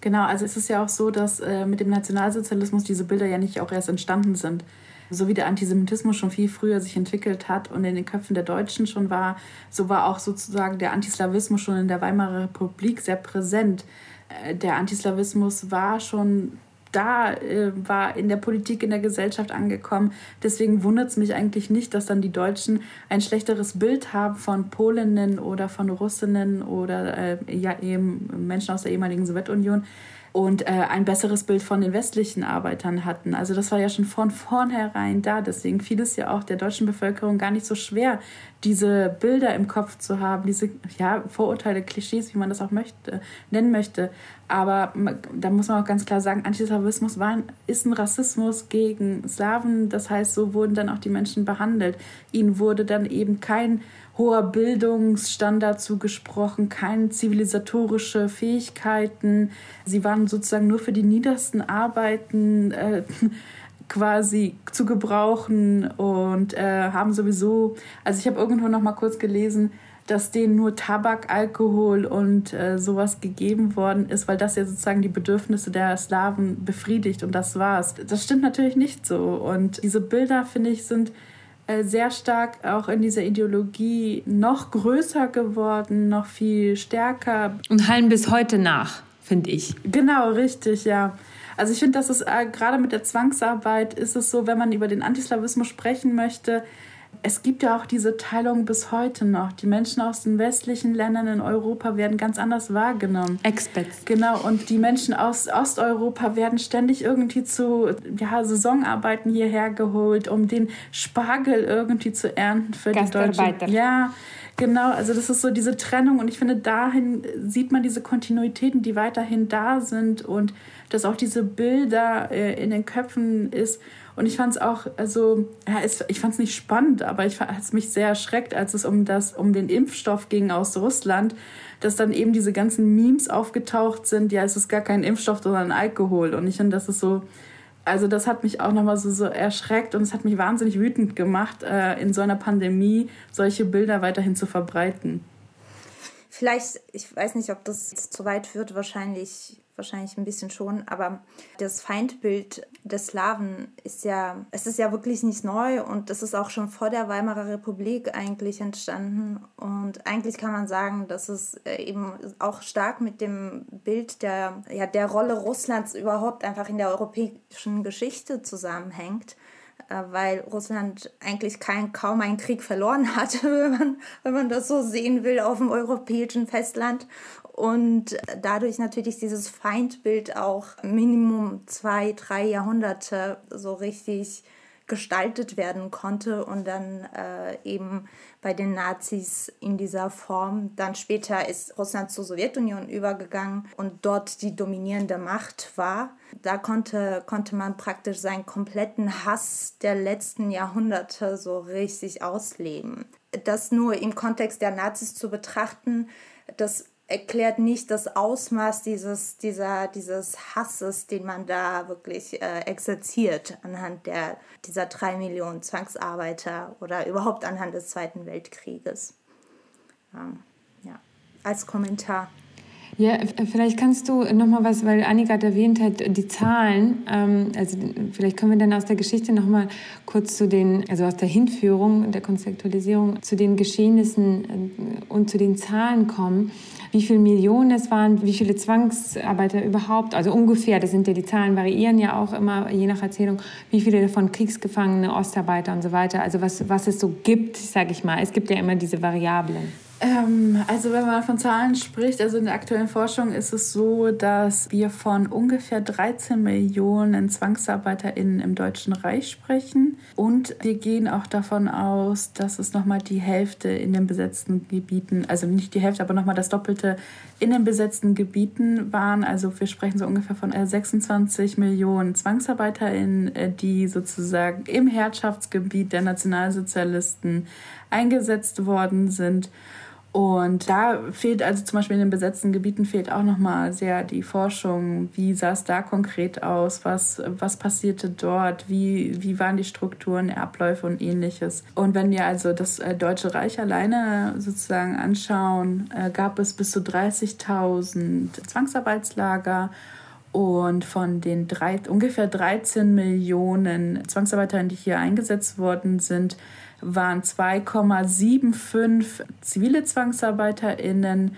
Genau, also es ist ja auch so, dass äh, mit dem Nationalsozialismus diese Bilder ja nicht auch erst entstanden sind. So wie der Antisemitismus schon viel früher sich entwickelt hat und in den Köpfen der Deutschen schon war, so war auch sozusagen der Antislawismus schon in der Weimarer Republik sehr präsent. Äh, der Antislawismus war schon da äh, war in der Politik, in der Gesellschaft angekommen. Deswegen wundert es mich eigentlich nicht, dass dann die Deutschen ein schlechteres Bild haben von Polinnen oder von Russinnen oder äh, eben Menschen aus der ehemaligen Sowjetunion und äh, ein besseres Bild von den westlichen Arbeitern hatten. Also das war ja schon von vornherein da. Deswegen fiel es ja auch der deutschen Bevölkerung gar nicht so schwer, diese Bilder im Kopf zu haben, diese ja, Vorurteile, Klischees, wie man das auch möchte, nennen möchte. Aber da muss man auch ganz klar sagen, Antislawismus war, ist ein Rassismus gegen Slawen. Das heißt, so wurden dann auch die Menschen behandelt. Ihnen wurde dann eben kein hoher Bildungsstandard zugesprochen, keine zivilisatorische Fähigkeiten. Sie waren sozusagen nur für die niedersten Arbeiten äh, quasi zu gebrauchen und äh, haben sowieso, also ich habe irgendwo noch mal kurz gelesen, dass denen nur Tabak, Alkohol und äh, sowas gegeben worden ist, weil das ja sozusagen die Bedürfnisse der Slawen befriedigt und das war's. Das stimmt natürlich nicht so und diese Bilder, finde ich, sind sehr stark auch in dieser Ideologie noch größer geworden, noch viel stärker. Und hallen bis heute nach, finde ich. Genau, richtig, ja. Also ich finde, dass es äh, gerade mit der Zwangsarbeit ist es so, wenn man über den Antislawismus sprechen möchte, es gibt ja auch diese Teilung bis heute noch. Die Menschen aus den westlichen Ländern in Europa werden ganz anders wahrgenommen. Expats. Genau, und die Menschen aus Osteuropa werden ständig irgendwie zu ja, Saisonarbeiten hierher geholt, um den Spargel irgendwie zu ernten für die Deutschen. Ja, genau. Also das ist so diese Trennung und ich finde, dahin sieht man diese Kontinuitäten, die weiterhin da sind und dass auch diese Bilder äh, in den Köpfen ist und ich fand es auch, also, ja, es, ich fand es nicht spannend, aber ich fand es mich sehr erschreckt, als es um, das, um den Impfstoff ging aus Russland, dass dann eben diese ganzen Memes aufgetaucht sind, ja, es ist gar kein Impfstoff, sondern Alkohol. Und ich finde, das ist so, also das hat mich auch nochmal so, so erschreckt und es hat mich wahnsinnig wütend gemacht, äh, in so einer Pandemie solche Bilder weiterhin zu verbreiten. Vielleicht, ich weiß nicht, ob das zu weit führt, wahrscheinlich wahrscheinlich ein bisschen schon, aber das Feindbild des Slawen ist ja, es ist ja wirklich nicht neu und das ist auch schon vor der Weimarer Republik eigentlich entstanden und eigentlich kann man sagen, dass es äh, eben auch stark mit dem Bild der, ja, der Rolle Russlands überhaupt einfach in der europäischen Geschichte zusammenhängt äh, weil Russland eigentlich kein, kaum einen Krieg verloren hatte, wenn man, wenn man das so sehen will, auf dem europäischen Festland und dadurch natürlich dieses Feindbild auch Minimum zwei, drei Jahrhunderte so richtig gestaltet werden konnte und dann äh, eben bei den Nazis in dieser Form. Dann später ist Russland zur Sowjetunion übergegangen und dort die dominierende Macht war. Da konnte, konnte man praktisch seinen kompletten Hass der letzten Jahrhunderte so richtig ausleben. Das nur im Kontext der Nazis zu betrachten, das erklärt nicht das Ausmaß dieses, dieser, dieses Hasses, den man da wirklich äh, exerziert anhand der, dieser drei Millionen Zwangsarbeiter oder überhaupt anhand des Zweiten Weltkrieges. Ähm, ja, als Kommentar. Ja, vielleicht kannst du noch mal was, weil Annika hat erwähnt hat, die Zahlen. Ähm, also vielleicht können wir dann aus der Geschichte noch mal kurz zu den, also aus der Hinführung, der Konzeptualisierung zu den Geschehnissen äh, und zu den Zahlen kommen wie viele Millionen es waren, wie viele Zwangsarbeiter überhaupt, also ungefähr, das sind ja die Zahlen, variieren ja auch immer je nach Erzählung, wie viele davon Kriegsgefangene, Ostarbeiter und so weiter, also was, was es so gibt, sage ich mal. Es gibt ja immer diese Variablen. Ähm, also wenn man von Zahlen spricht, also in der aktuellen Forschung ist es so, dass wir von ungefähr 13 Millionen ZwangsarbeiterInnen im Deutschen Reich sprechen. Und wir gehen auch davon aus, dass es nochmal die Hälfte in den besetzten Gebieten, also nicht die Hälfte, aber nochmal das Doppelte in den besetzten Gebieten waren. Also wir sprechen so ungefähr von 26 äh, Millionen ZwangsarbeiterInnen, äh, die sozusagen im Herrschaftsgebiet der Nationalsozialisten eingesetzt worden sind. Und da fehlt also zum Beispiel in den besetzten Gebieten fehlt auch nochmal sehr die Forschung. Wie sah es da konkret aus? Was, was passierte dort? Wie, wie waren die Strukturen, Abläufe und ähnliches? Und wenn wir also das äh, Deutsche Reich alleine sozusagen anschauen, äh, gab es bis zu 30.000 Zwangsarbeitslager. Und von den drei, ungefähr 13 Millionen Zwangsarbeitern, die hier eingesetzt worden sind, waren 2,75 zivile ZwangsarbeiterInnen.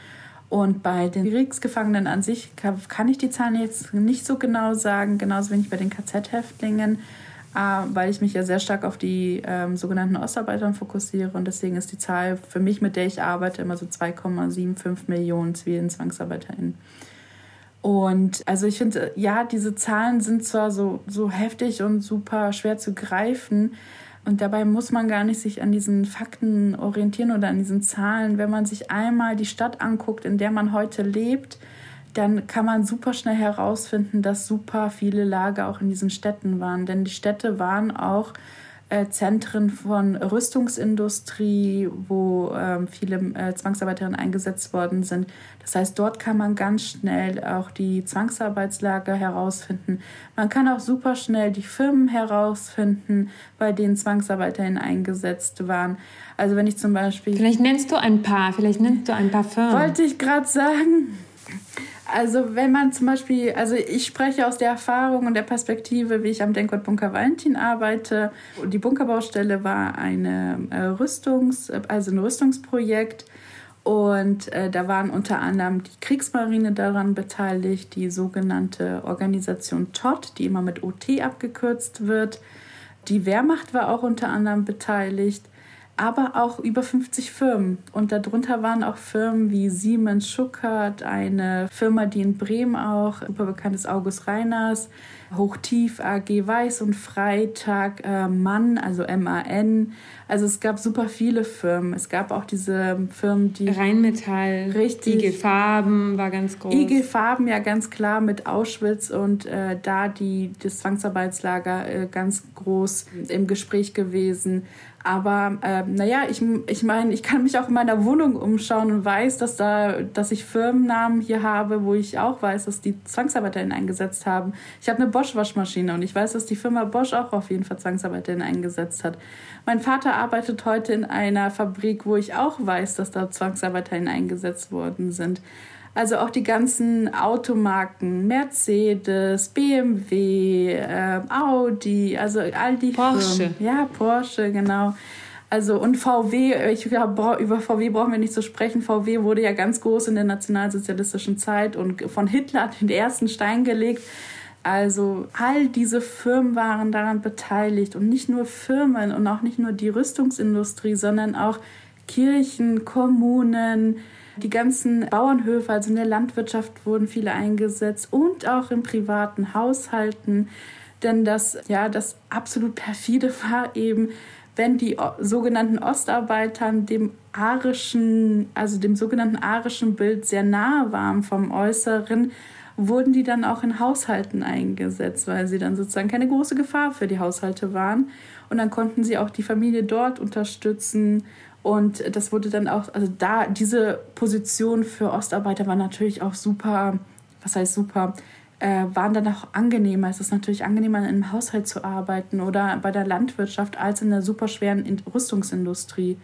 Und bei den Kriegsgefangenen an sich kann ich die Zahlen jetzt nicht so genau sagen, genauso wenig bei den KZ-Häftlingen, äh, weil ich mich ja sehr stark auf die ähm, sogenannten Ostarbeiter fokussiere. Und deswegen ist die Zahl für mich, mit der ich arbeite, immer so 2,75 Millionen zivilen ZwangsarbeiterInnen. Und also ich finde, ja, diese Zahlen sind zwar so, so heftig und super schwer zu greifen, und dabei muss man gar nicht sich an diesen Fakten orientieren oder an diesen Zahlen. Wenn man sich einmal die Stadt anguckt, in der man heute lebt, dann kann man super schnell herausfinden, dass super viele Lager auch in diesen Städten waren. Denn die Städte waren auch äh, Zentren von Rüstungsindustrie, wo ähm, viele äh, Zwangsarbeiterinnen eingesetzt worden sind. Das heißt, dort kann man ganz schnell auch die Zwangsarbeitslager herausfinden. Man kann auch super schnell die Firmen herausfinden, bei denen Zwangsarbeiterinnen eingesetzt waren. Also wenn ich zum Beispiel... Vielleicht nennst du ein paar, vielleicht nennst du ein paar Firmen. Wollte ich gerade sagen. Also wenn man zum Beispiel, also ich spreche aus der Erfahrung und der Perspektive, wie ich am Denkort Bunker Valentin arbeite. Die Bunkerbaustelle war eine äh, Rüstungs, also ein Rüstungsprojekt und äh, da waren unter anderem die Kriegsmarine daran beteiligt, die sogenannte Organisation TOT, die immer mit OT abgekürzt wird. Die Wehrmacht war auch unter anderem beteiligt aber auch über 50 Firmen. Und darunter waren auch Firmen wie Siemens Schuckert, eine Firma, die in Bremen auch super bekannt ist, August Reiners, Hochtief AG Weiß und Freitag äh, Mann, also MAN. Also es gab super viele Firmen. Es gab auch diese Firmen, die. Rheinmetall, richtig. IG Farben war ganz groß. IG Farben, ja, ganz klar mit Auschwitz und äh, da die, das Zwangsarbeitslager äh, ganz groß im Gespräch gewesen. Aber äh, naja, ich, ich meine, ich kann mich auch in meiner Wohnung umschauen und weiß, dass, da, dass ich Firmennamen hier habe, wo ich auch weiß, dass die ZwangsarbeiterInnen eingesetzt haben. Ich habe eine Bosch-Waschmaschine und ich weiß, dass die Firma Bosch auch auf jeden Fall ZwangsarbeiterInnen eingesetzt hat. Mein Vater arbeitet heute in einer Fabrik, wo ich auch weiß, dass da ZwangsarbeiterInnen eingesetzt worden sind. Also auch die ganzen Automarken, Mercedes, BMW, äh, Audi, also all die Porsche. Firmen. Ja, Porsche, genau. Also und VW, ich glaube, über VW brauchen wir nicht zu sprechen. VW wurde ja ganz groß in der nationalsozialistischen Zeit und von Hitler den ersten Stein gelegt. Also all diese Firmen waren daran beteiligt und nicht nur Firmen und auch nicht nur die Rüstungsindustrie, sondern auch Kirchen, Kommunen, die ganzen Bauernhöfe, also in der Landwirtschaft wurden viele eingesetzt und auch in privaten Haushalten. Denn das, ja, das absolut perfide war eben, wenn die sogenannten Ostarbeitern dem arischen, also dem sogenannten arischen Bild sehr nahe waren vom Äußeren, wurden die dann auch in Haushalten eingesetzt, weil sie dann sozusagen keine große Gefahr für die Haushalte waren. Und dann konnten sie auch die Familie dort unterstützen und das wurde dann auch, also da, diese Position für Ostarbeiter war natürlich auch super, was heißt super, äh, waren dann auch angenehmer. Es ist natürlich angenehmer, im Haushalt zu arbeiten oder bei der Landwirtschaft als in der superschweren Rüstungsindustrie.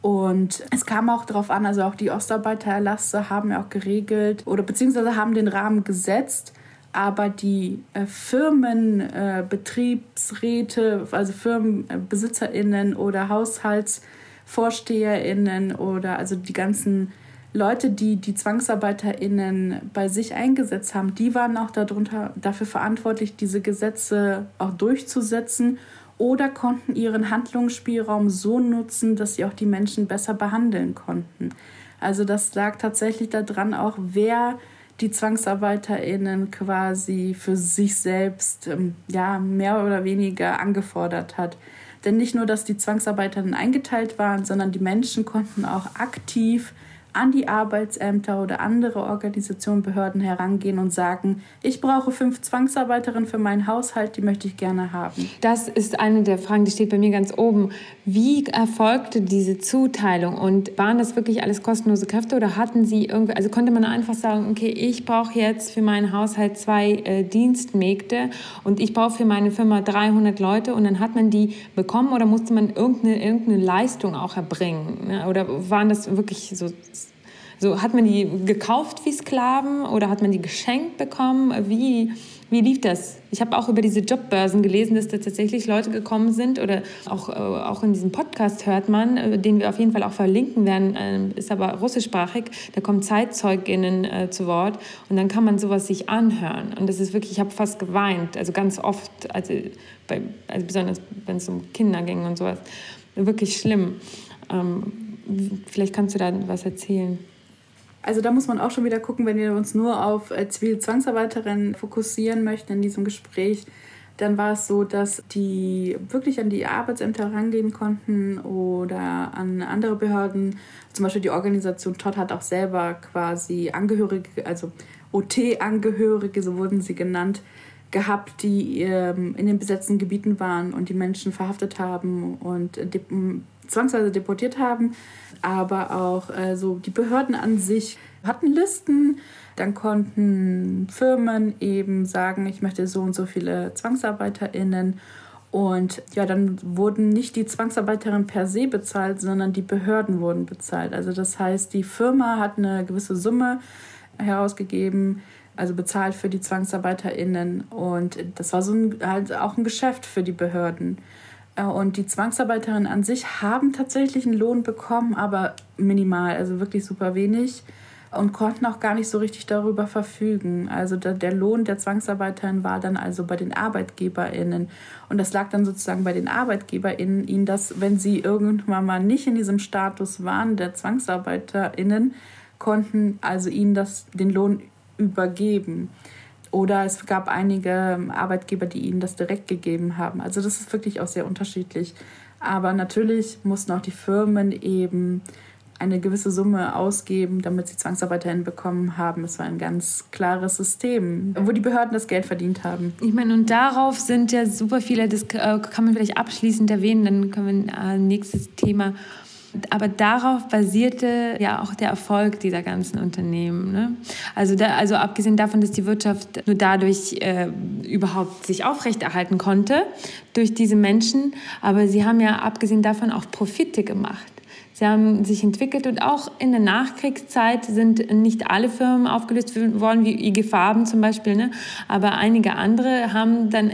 Und es kam auch darauf an, also auch die Ostarbeitererlasse haben ja auch geregelt oder beziehungsweise haben den Rahmen gesetzt, aber die äh, Firmen, äh, Betriebsräte, also Firmenbesitzerinnen oder Haushalts VorsteherInnen oder also die ganzen Leute, die die ZwangsarbeiterInnen bei sich eingesetzt haben, die waren auch darunter, dafür verantwortlich, diese Gesetze auch durchzusetzen oder konnten ihren Handlungsspielraum so nutzen, dass sie auch die Menschen besser behandeln konnten. Also das lag tatsächlich daran auch, wer die ZwangsarbeiterInnen quasi für sich selbst ähm, ja mehr oder weniger angefordert hat. Denn nicht nur, dass die Zwangsarbeiterinnen eingeteilt waren, sondern die Menschen konnten auch aktiv an die Arbeitsämter oder andere Organisationen, Behörden herangehen und sagen, ich brauche fünf Zwangsarbeiterinnen für meinen Haushalt, die möchte ich gerne haben? Das ist eine der Fragen, die steht bei mir ganz oben. Wie erfolgte diese Zuteilung und waren das wirklich alles kostenlose Kräfte oder hatten Sie irgendwie, also konnte man einfach sagen, okay, ich brauche jetzt für meinen Haushalt zwei äh, Dienstmägde und ich brauche für meine Firma 300 Leute und dann hat man die bekommen oder musste man irgendeine, irgendeine Leistung auch erbringen? Ne? Oder waren das wirklich so so, hat man die gekauft wie Sklaven oder hat man die geschenkt bekommen? Wie, wie lief das? Ich habe auch über diese Jobbörsen gelesen, dass da tatsächlich Leute gekommen sind oder auch, äh, auch in diesem Podcast hört man, äh, den wir auf jeden Fall auch verlinken werden, äh, ist aber russischsprachig, da kommen ZeitzeugInnen zu Wort und dann kann man sowas sich anhören. Und das ist wirklich, ich habe fast geweint, also ganz oft, also, bei, also besonders wenn es um Kinder ging und sowas. Wirklich schlimm. Ähm, vielleicht kannst du da was erzählen. Also da muss man auch schon wieder gucken, wenn wir uns nur auf äh, zivile Zwangsarbeiterinnen fokussieren möchten in diesem Gespräch, dann war es so, dass die wirklich an die Arbeitsämter rangehen konnten oder an andere Behörden. Zum Beispiel die Organisation Todd hat auch selber quasi Angehörige, also OT-Angehörige, so wurden sie genannt, gehabt, die ähm, in den besetzten Gebieten waren und die Menschen verhaftet haben und de zwangsweise deportiert haben aber auch äh, so die Behörden an sich hatten Listen. Dann konnten Firmen eben sagen, ich möchte so und so viele ZwangsarbeiterInnen. Und ja, dann wurden nicht die Zwangsarbeiterinnen per se bezahlt, sondern die Behörden wurden bezahlt. Also das heißt, die Firma hat eine gewisse Summe herausgegeben, also bezahlt für die ZwangsarbeiterInnen. Und das war so ein, halt auch ein Geschäft für die Behörden. Äh, und die Zwangsarbeiterinnen an sich haben tatsächlich einen Lohn bekommen, aber minimal, also wirklich super wenig und konnten auch gar nicht so richtig darüber verfügen. Also der Lohn der Zwangsarbeiterinnen war dann also bei den ArbeitgeberInnen. Und das lag dann sozusagen bei den ArbeitgeberInnen, ihnen das, wenn sie irgendwann mal nicht in diesem Status waren, der ZwangsarbeiterInnen, konnten also ihnen das, den Lohn übergeben. Oder es gab einige ähm, Arbeitgeber, die ihnen das direkt gegeben haben. Also das ist wirklich auch sehr unterschiedlich. Aber natürlich mussten auch die Firmen eben eine gewisse Summe ausgeben, damit sie Zwangsarbeiterinnen bekommen haben. Es war ein ganz klares System, wo die Behörden das Geld verdient haben. Ich meine, und darauf sind ja super viele, das äh, kann man vielleicht abschließend erwähnen, dann können wir ein äh, nächstes Thema aber darauf basierte ja auch der Erfolg dieser ganzen Unternehmen. Ne? Also, da, also abgesehen davon, dass die Wirtschaft nur dadurch äh, überhaupt sich aufrechterhalten konnte, durch diese Menschen, aber sie haben ja abgesehen davon auch Profite gemacht. Sie haben sich entwickelt und auch in der Nachkriegszeit sind nicht alle Firmen aufgelöst worden, wie IG Farben zum Beispiel, ne? aber einige andere haben dann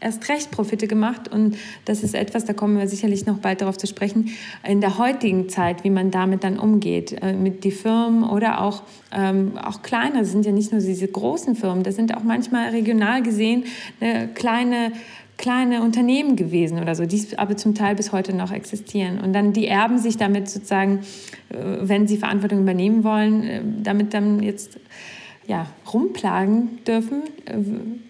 erst recht Profite gemacht. Und das ist etwas, da kommen wir sicherlich noch bald darauf zu sprechen, in der heutigen Zeit, wie man damit dann umgeht. Äh, mit die Firmen oder auch, ähm, auch kleiner, das sind ja nicht nur diese großen Firmen, das sind auch manchmal regional gesehen eine kleine kleine Unternehmen gewesen oder so, die aber zum Teil bis heute noch existieren. Und dann die Erben sich damit sozusagen, äh, wenn sie Verantwortung übernehmen wollen, äh, damit dann jetzt ja, rumplagen dürfen, äh,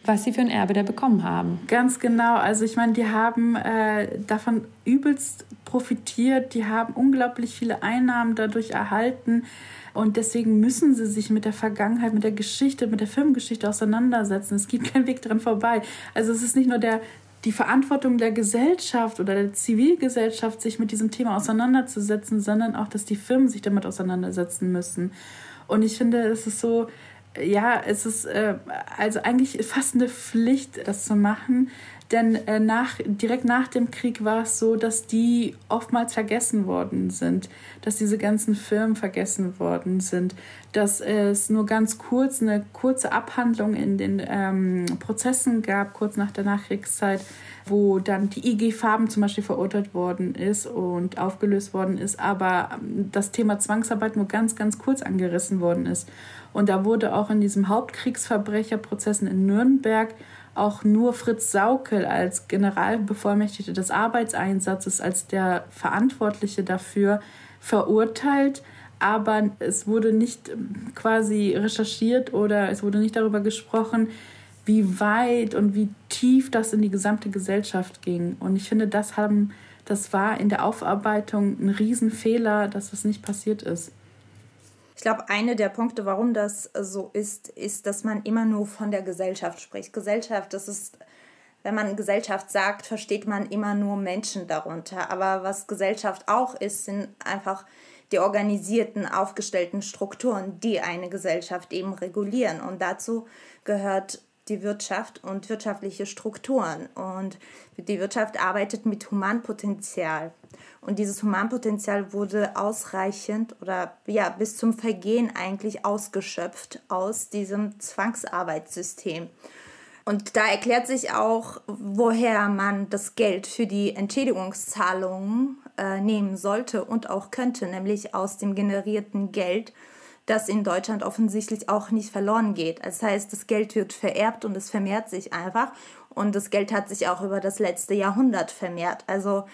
was sie für ein Erbe da bekommen haben. Ganz genau. Also ich meine, die haben äh, davon übelst profitiert, die haben unglaublich viele Einnahmen dadurch erhalten. Und deswegen müssen sie sich mit der Vergangenheit, mit der Geschichte, mit der Filmgeschichte auseinandersetzen. Es gibt keinen Weg dran vorbei. Also es ist nicht nur der, die Verantwortung der Gesellschaft oder der Zivilgesellschaft, sich mit diesem Thema auseinanderzusetzen, sondern auch, dass die Firmen sich damit auseinandersetzen müssen. Und ich finde, es ist so, ja, es ist äh, also eigentlich fast eine Pflicht, das zu machen. Denn äh, nach, direkt nach dem Krieg war es so, dass die oftmals vergessen worden sind, dass diese ganzen Firmen vergessen worden sind, dass es nur ganz kurz eine kurze Abhandlung in den ähm, Prozessen gab, kurz nach der Nachkriegszeit, wo dann die IG Farben zum Beispiel verurteilt worden ist und aufgelöst worden ist, aber ähm, das Thema Zwangsarbeit nur ganz, ganz kurz angerissen worden ist. Und da wurde auch in diesem Hauptkriegsverbrecherprozessen in Nürnberg auch nur Fritz Saukel als Generalbevollmächtigter des Arbeitseinsatzes, als der Verantwortliche dafür verurteilt. Aber es wurde nicht ähm, quasi recherchiert oder es wurde nicht darüber gesprochen, wie weit und wie tief das in die gesamte Gesellschaft ging. Und ich finde, das, haben, das war in der Aufarbeitung ein Riesenfehler, dass das nicht passiert ist. Ich glaube, einer der Punkte, warum das so ist, ist, dass man immer nur von der Gesellschaft spricht. Gesellschaft, das ist, wenn man Gesellschaft sagt, versteht man immer nur Menschen darunter. Aber was Gesellschaft auch ist, sind einfach die organisierten, aufgestellten Strukturen, die eine Gesellschaft eben regulieren. Und dazu gehört die Wirtschaft und wirtschaftliche Strukturen. Und die Wirtschaft arbeitet mit Humanpotenzial. Und dieses Humanpotenzial wurde ausreichend oder ja, bis zum Vergehen eigentlich ausgeschöpft aus diesem Zwangsarbeitssystem. Und da erklärt sich auch, woher man das Geld für die Entschädigungszahlungen äh, nehmen sollte und auch könnte, nämlich aus dem generierten Geld, das in Deutschland offensichtlich auch nicht verloren geht. Das heißt, das Geld wird vererbt und es vermehrt sich einfach. Und das Geld hat sich auch über das letzte Jahrhundert vermehrt. Also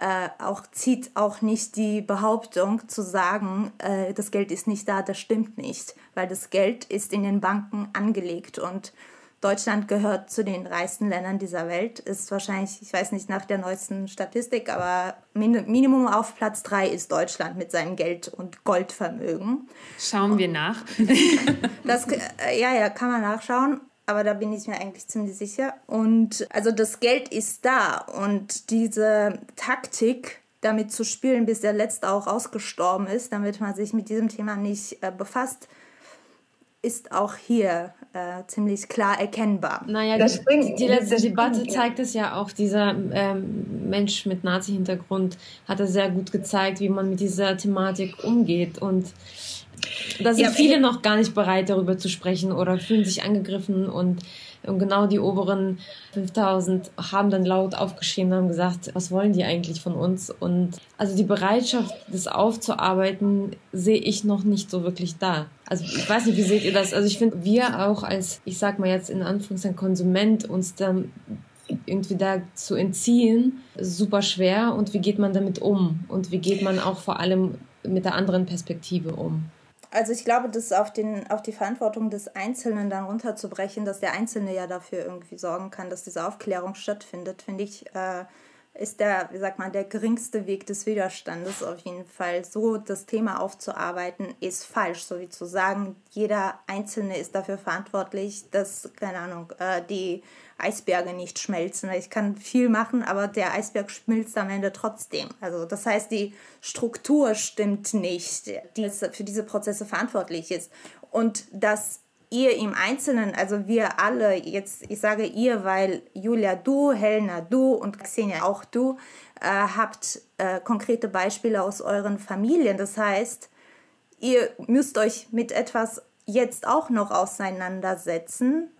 äh, auch zieht auch nicht die Behauptung zu sagen, äh, das Geld ist nicht da, das stimmt nicht, weil das Geld ist in den Banken angelegt und Deutschland gehört zu den reichsten Ländern dieser Welt, ist wahrscheinlich, ich weiß nicht nach der neuesten Statistik, aber Minimum auf Platz 3 ist Deutschland mit seinem Geld- und Goldvermögen. Schauen wir nach. das, äh, ja, ja, kann man nachschauen aber da bin ich mir eigentlich ziemlich sicher. Und also das Geld ist da und diese Taktik, damit zu spielen, bis der Letzte auch ausgestorben ist, damit man sich mit diesem Thema nicht äh, befasst, ist auch hier äh, ziemlich klar erkennbar. Naja, das die, die letzte Debatte zeigt es ja auch. Dieser ähm, Mensch mit Nazi-Hintergrund hat es sehr gut gezeigt, wie man mit dieser Thematik umgeht. Und da sind ja, viele noch gar nicht bereit, darüber zu sprechen oder fühlen sich angegriffen und, und genau die oberen 5000 haben dann laut aufgeschrien und haben gesagt, was wollen die eigentlich von uns? Und also die Bereitschaft, das aufzuarbeiten, sehe ich noch nicht so wirklich da. Also ich weiß nicht, wie seht ihr das? Also ich finde, wir auch als, ich sag mal jetzt in Anführungszeichen Konsument, uns dann irgendwie da zu entziehen, super schwer. Und wie geht man damit um? Und wie geht man auch vor allem mit der anderen Perspektive um? Also ich glaube, das auf, den, auf die Verantwortung des Einzelnen dann runterzubrechen, dass der Einzelne ja dafür irgendwie sorgen kann, dass diese Aufklärung stattfindet, finde ich, äh, ist der, wie sagt man, der geringste Weg des Widerstandes auf jeden Fall. So das Thema aufzuarbeiten, ist falsch. So wie zu sagen, jeder Einzelne ist dafür verantwortlich, dass, keine Ahnung, äh, die Eisberge nicht schmelzen. Ich kann viel machen, aber der Eisberg schmilzt am Ende trotzdem. Also das heißt, die Struktur stimmt nicht, die für diese Prozesse verantwortlich ist. Und dass ihr im Einzelnen, also wir alle, jetzt ich sage ihr, weil Julia du, Helena du und Xenia auch du, äh, habt äh, konkrete Beispiele aus euren Familien. Das heißt, ihr müsst euch mit etwas jetzt auch noch auseinandersetzen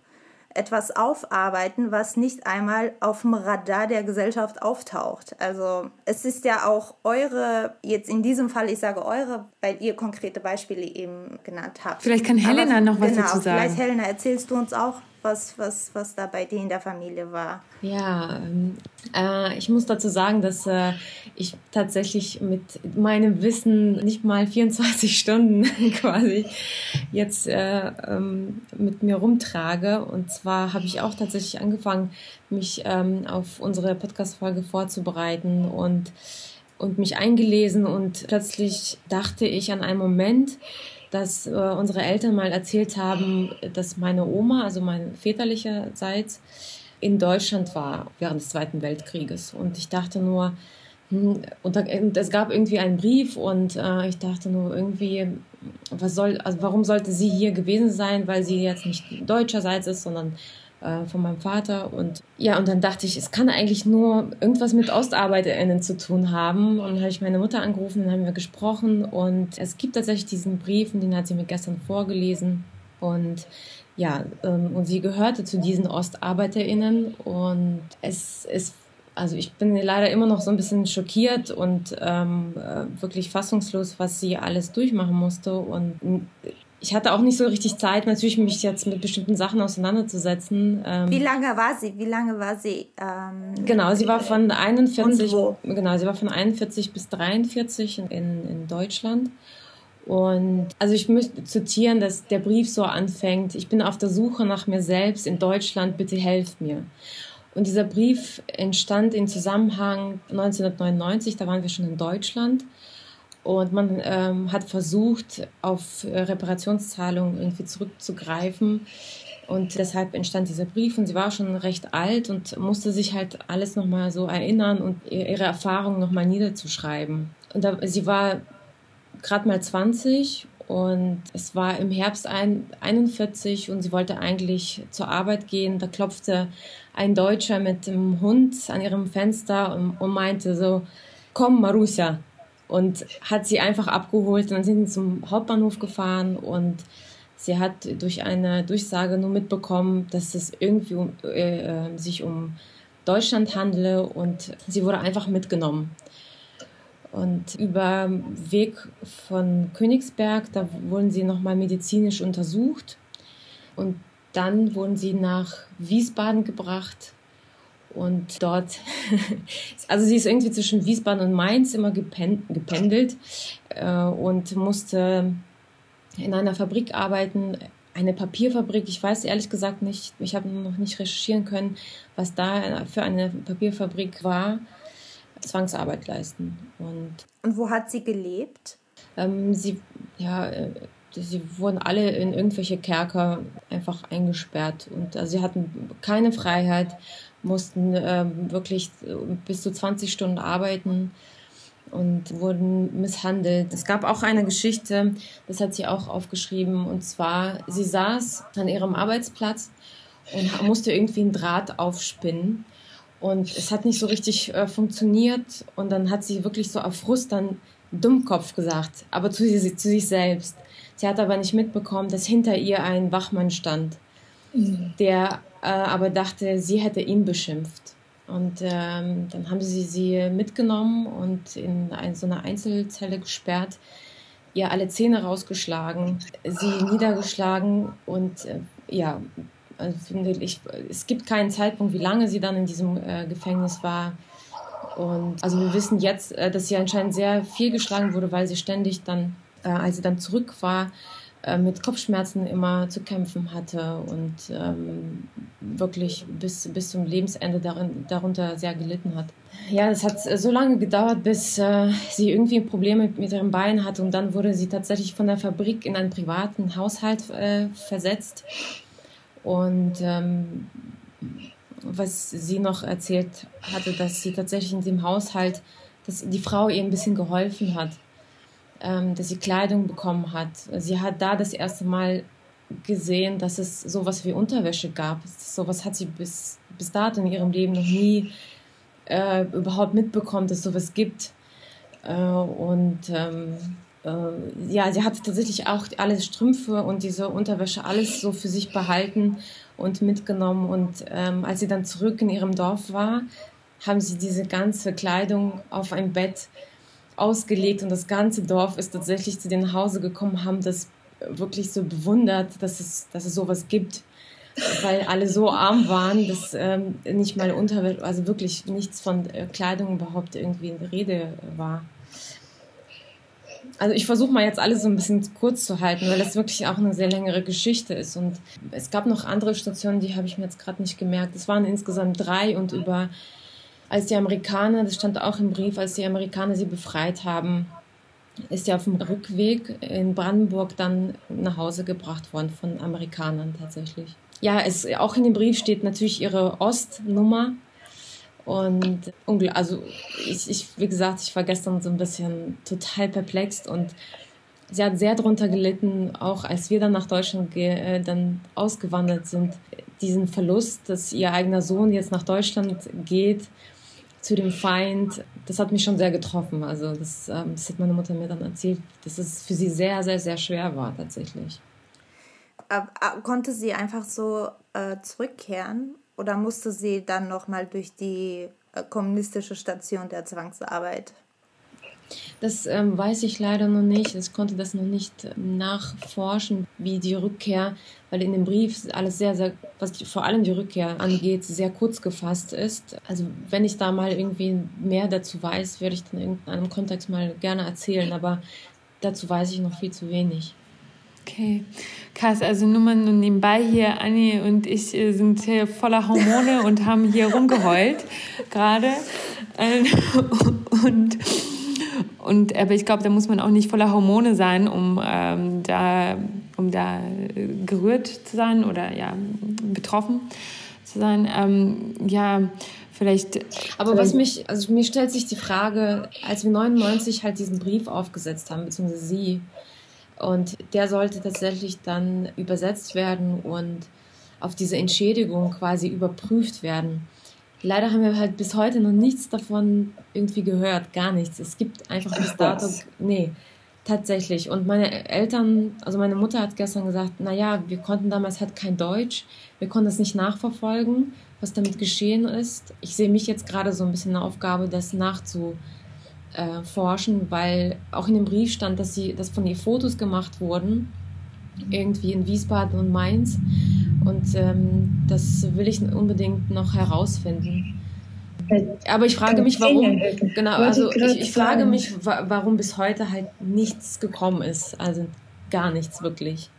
etwas aufarbeiten, was nicht einmal auf dem Radar der Gesellschaft auftaucht. Also es ist ja auch eure, jetzt in diesem Fall, ich sage eure, weil ihr konkrete Beispiele eben genannt habt. Vielleicht kann Helena Aber, noch was genau, dazu sagen. Vielleicht Helena, erzählst du uns auch was, was, was da bei dir in der Familie war. Ja, ähm, äh, ich muss dazu sagen, dass äh, ich tatsächlich mit meinem Wissen nicht mal 24 Stunden quasi jetzt äh, ähm, mit mir rumtrage. Und zwar habe ich auch tatsächlich angefangen, mich ähm, auf unsere Podcast-Folge vorzubereiten und und mich eingelesen und plötzlich dachte ich an einen Moment, dass äh, unsere Eltern mal erzählt haben, dass meine Oma, also mein väterlicherseits, in Deutschland war während des Zweiten Weltkrieges. Und ich dachte nur, hm, und, da, und, es gab irgendwie einen Brief und äh, ich dachte nur irgendwie, was soll, also warum sollte sie hier gewesen sein, weil sie jetzt nicht deutscherseits ist, sondern äh, von meinem Vater. Und ja, und dann dachte ich, es kann eigentlich nur irgendwas mit OstarbeiterInnen zu tun haben. Und dann habe ich meine Mutter angerufen, dann haben wir gesprochen. Und es gibt tatsächlich diesen Brief, und den hat sie mir gestern vorgelesen. Und ja, ähm, und sie gehörte zu diesen OstarbeiterInnen. Und es ist also ich bin leider immer noch so ein bisschen schockiert und ähm, äh, wirklich fassungslos, was sie alles durchmachen musste. Und ich hatte auch nicht so richtig Zeit, natürlich mich jetzt mit bestimmten Sachen auseinanderzusetzen. Ähm, Wie lange war sie? Wie lange war sie? Ähm, genau, sie war von 41, genau, sie war von 41 bis 43 in, in Deutschland. Und also ich möchte zitieren, dass der Brief so anfängt, ich bin auf der Suche nach mir selbst in Deutschland, bitte helft mir. Und dieser Brief entstand in Zusammenhang 1999, da waren wir schon in Deutschland. Und man ähm, hat versucht, auf äh, Reparationszahlungen irgendwie zurückzugreifen. Und deshalb entstand dieser Brief und sie war schon recht alt und musste sich halt alles nochmal so erinnern und ihre Erfahrungen nochmal niederzuschreiben. Und da, sie war gerade mal 20 und es war im Herbst ein, 41 und sie wollte eigentlich zur Arbeit gehen. Da klopfte ein Deutscher mit dem Hund an ihrem Fenster und, und meinte so, komm Marussia. Und hat sie einfach abgeholt dann sind sie zum Hauptbahnhof gefahren und sie hat durch eine Durchsage nur mitbekommen, dass es irgendwie äh, äh sich um Deutschland handle und sie wurde einfach mitgenommen. Und über Weg von Königsberg, da wurden sie nochmal medizinisch untersucht. Und dann wurden sie nach Wiesbaden gebracht. Und dort, also sie ist irgendwie zwischen Wiesbaden und Mainz immer gependelt äh, und musste in einer Fabrik arbeiten, eine Papierfabrik. Ich weiß ehrlich gesagt nicht, ich habe noch nicht recherchieren können, was da für eine Papierfabrik war. Zwangsarbeit leisten. Und, und wo hat sie gelebt? Ähm, sie, ja, äh, sie wurden alle in irgendwelche Kerker einfach eingesperrt und also sie hatten keine Freiheit, mussten ähm, wirklich bis zu 20 Stunden arbeiten und wurden misshandelt. Es gab auch eine Geschichte, das hat sie auch aufgeschrieben, und zwar, sie saß an ihrem Arbeitsplatz und musste irgendwie einen Draht aufspinnen und es hat nicht so richtig äh, funktioniert. Und dann hat sie wirklich so auf Frust dann Dummkopf gesagt, aber zu, zu sich selbst. Sie hat aber nicht mitbekommen, dass hinter ihr ein Wachmann stand, mhm. der äh, aber dachte, sie hätte ihn beschimpft. Und ähm, dann haben sie sie mitgenommen und in ein, so eine Einzelzelle gesperrt, ihr alle Zähne rausgeschlagen, sie niedergeschlagen und äh, ja, also ich, es gibt keinen Zeitpunkt, wie lange sie dann in diesem äh, Gefängnis war. Und also wir wissen jetzt, äh, dass sie anscheinend sehr viel geschlagen wurde, weil sie ständig dann, äh, als sie dann zurück war, äh, mit Kopfschmerzen immer zu kämpfen hatte und ähm, wirklich bis, bis zum Lebensende darin, darunter sehr gelitten hat. Ja, es hat so lange gedauert, bis äh, sie irgendwie Probleme mit, ihrem Bein hatte und dann wurde sie tatsächlich von der Fabrik in einen privaten Haushalt äh, versetzt und ähm, was sie noch erzählt hatte, dass sie tatsächlich in dem Haushalt, dass die Frau ihr ein bisschen geholfen hat, dass sie Kleidung bekommen hat. Sie hat da das erste Mal gesehen, dass es sowas wie Unterwäsche gab. Sowas hat sie bis, bis dato in ihrem Leben noch nie äh, überhaupt mitbekommen, dass sowas gibt. Äh, und ähm, äh, ja, sie hatte tatsächlich auch alle Strümpfe und diese Unterwäsche alles so für sich behalten und mitgenommen. Und ähm, als sie dann zurück in ihrem Dorf war, haben sie diese ganze Kleidung auf ein Bett ausgelegt und das ganze Dorf ist tatsächlich zu den Hause gekommen, haben das wirklich so bewundert, dass es, dass es sowas gibt, weil alle so arm waren, dass ähm, nicht mal Unterwäsche, also wirklich nichts von äh, Kleidung überhaupt irgendwie in Rede war also ich versuche mal jetzt alles so ein bisschen kurz zu halten, weil das wirklich auch eine sehr längere Geschichte ist. Und es gab noch andere Stationen, die habe ich mir jetzt gerade nicht gemerkt. Es waren insgesamt drei und über, als die Amerikaner, das stand auch im Brief, als die Amerikaner sie befreit haben, ist sie auf dem Rückweg in Brandenburg dann nach Hause gebracht worden von Amerikanern tatsächlich. Ja, es, auch in dem Brief steht natürlich ihre Ostnummer und also ich, ich, wie gesagt, ich war gestern so ein bisschen total perplex und sie hat sehr darunter gelitten, auch als wir dann nach Deutschland äh, dann ausgewandert sind, diesen Verlust, dass ihr eigener Sohn jetzt nach Deutschland geht zu dem Feind, das hat mich schon sehr getroffen. Also das, ähm, das hat meine Mutter mir dann erzählt, dass es für sie sehr, sehr, sehr schwer war tatsächlich. Konnte sie einfach so äh, zurückkehren oder musste sie dann nochmal durch die äh, kommunistische Station der Zwangsarbeit? Das ähm, weiß ich leider noch nicht. Ich konnte das noch nicht ähm, nachforschen, wie die Rückkehr, weil in dem Brief alles sehr, sehr, was vor allem die Rückkehr angeht, sehr kurz gefasst ist. Also wenn ich da mal irgendwie mehr dazu weiß, werde ich dann in irgendeinem Kontext mal gerne erzählen, aber dazu weiß ich noch viel zu wenig. Okay, krass. Also nur mal nebenbei hier, Anni und ich äh, sind hier voller Hormone und haben hier rumgeheult gerade. Äh, und, Und aber ich glaube, da muss man auch nicht voller Hormone sein, um ähm, da, um da gerührt zu sein oder ja betroffen zu sein. Ähm, ja, vielleicht. Aber was mich, also mir stellt sich die Frage, als wir 99 halt diesen Brief aufgesetzt haben, beziehungsweise Sie, und der sollte tatsächlich dann übersetzt werden und auf diese Entschädigung quasi überprüft werden. Leider haben wir halt bis heute noch nichts davon irgendwie gehört, gar nichts. Es gibt einfach bis dato, nee, tatsächlich. Und meine Eltern, also meine Mutter hat gestern gesagt, naja, wir konnten damals halt kein Deutsch, wir konnten es nicht nachverfolgen, was damit geschehen ist. Ich sehe mich jetzt gerade so ein bisschen in der Aufgabe, das nachzuforschen, weil auch in dem Brief stand, dass sie, dass von ihr Fotos gemacht wurden, irgendwie in Wiesbaden und Mainz. Und ähm, das will ich unbedingt noch herausfinden. Aber ich frage mich, warum, genau, also ich, ich frage mich, warum bis heute halt nichts gekommen ist. Also gar nichts wirklich.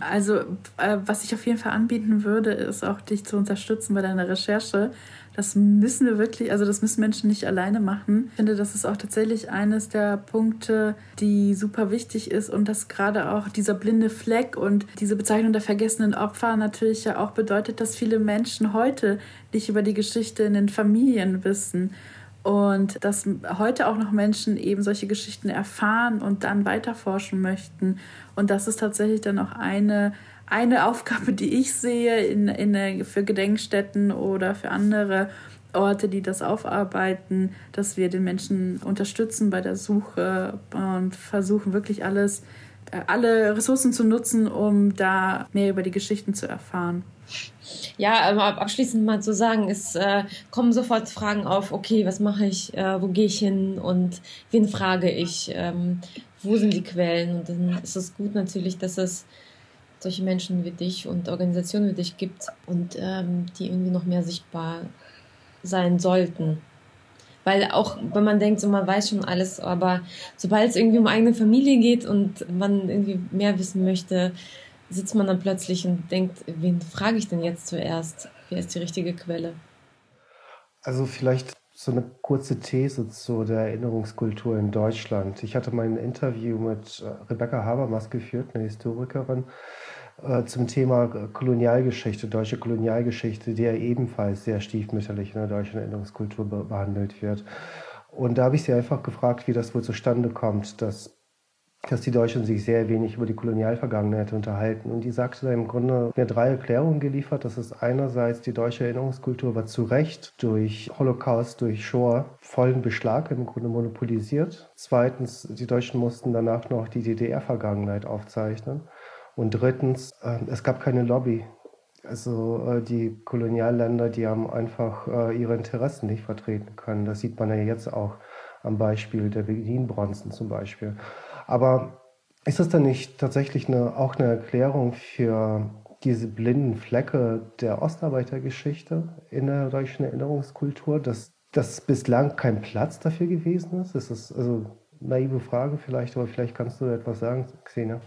Also, äh, was ich auf jeden Fall anbieten würde, ist auch dich zu unterstützen bei deiner Recherche. Das müssen wir wirklich, also das müssen Menschen nicht alleine machen. Ich finde, das ist auch tatsächlich eines der Punkte, die super wichtig ist und dass gerade auch dieser blinde Fleck und diese Bezeichnung der vergessenen Opfer natürlich ja auch bedeutet, dass viele Menschen heute nicht über die Geschichte in den Familien wissen. Und dass heute auch noch Menschen eben solche Geschichten erfahren und dann weiterforschen möchten. Und das ist tatsächlich dann auch eine eine Aufgabe, die ich sehe in, in, für Gedenkstätten oder für andere Orte, die das aufarbeiten, dass wir den Menschen unterstützen bei der Suche und versuchen wirklich alles, äh, alle Ressourcen zu nutzen, um da mehr über die Geschichten zu erfahren. Ja, abschließend mal zu sagen, es äh, kommen sofort Fragen auf, okay, was mache ich, äh, wo gehe ich hin und wen frage ich, ähm, wo sind die Quellen? Und dann ist es gut natürlich, dass es solche Menschen wie dich und Organisationen wie dich gibt und ähm, die irgendwie noch mehr sichtbar sein sollten. Weil auch wenn man denkt, so man weiß schon alles, aber sobald es irgendwie um eigene Familie geht und man irgendwie mehr wissen möchte, sitzt man dann plötzlich und denkt, wen frage ich denn jetzt zuerst? Wer ist die richtige Quelle? Also vielleicht so eine kurze These zu der Erinnerungskultur in Deutschland. Ich hatte mein Interview mit äh, Rebecca Habermas geführt, eine Historikerin, zum Thema Kolonialgeschichte, deutsche Kolonialgeschichte, ja ebenfalls sehr stiefmütterlich in der deutschen Erinnerungskultur behandelt wird. Und da habe ich sie einfach gefragt, wie das wohl zustande kommt, dass, dass die Deutschen sich sehr wenig über die Kolonialvergangenheit unterhalten. Und die sagte da im Grunde mir drei Erklärungen geliefert. Das ist einerseits, die deutsche Erinnerungskultur war zu Recht durch Holocaust, durch Shoah vollen Beschlag im Grunde monopolisiert. Zweitens, die Deutschen mussten danach noch die DDR-Vergangenheit aufzeichnen. Und drittens, äh, es gab keine Lobby. Also äh, die Kolonialländer, die haben einfach äh, ihre Interessen nicht vertreten können. Das sieht man ja jetzt auch am Beispiel der Berlin-Bronzen zum Beispiel. Aber ist das dann nicht tatsächlich eine, auch eine Erklärung für diese blinden Flecke der Ostarbeitergeschichte in der deutschen Erinnerungskultur, dass, dass bislang kein Platz dafür gewesen ist? Das ist also naive Frage vielleicht, aber vielleicht kannst du etwas sagen, Xenia.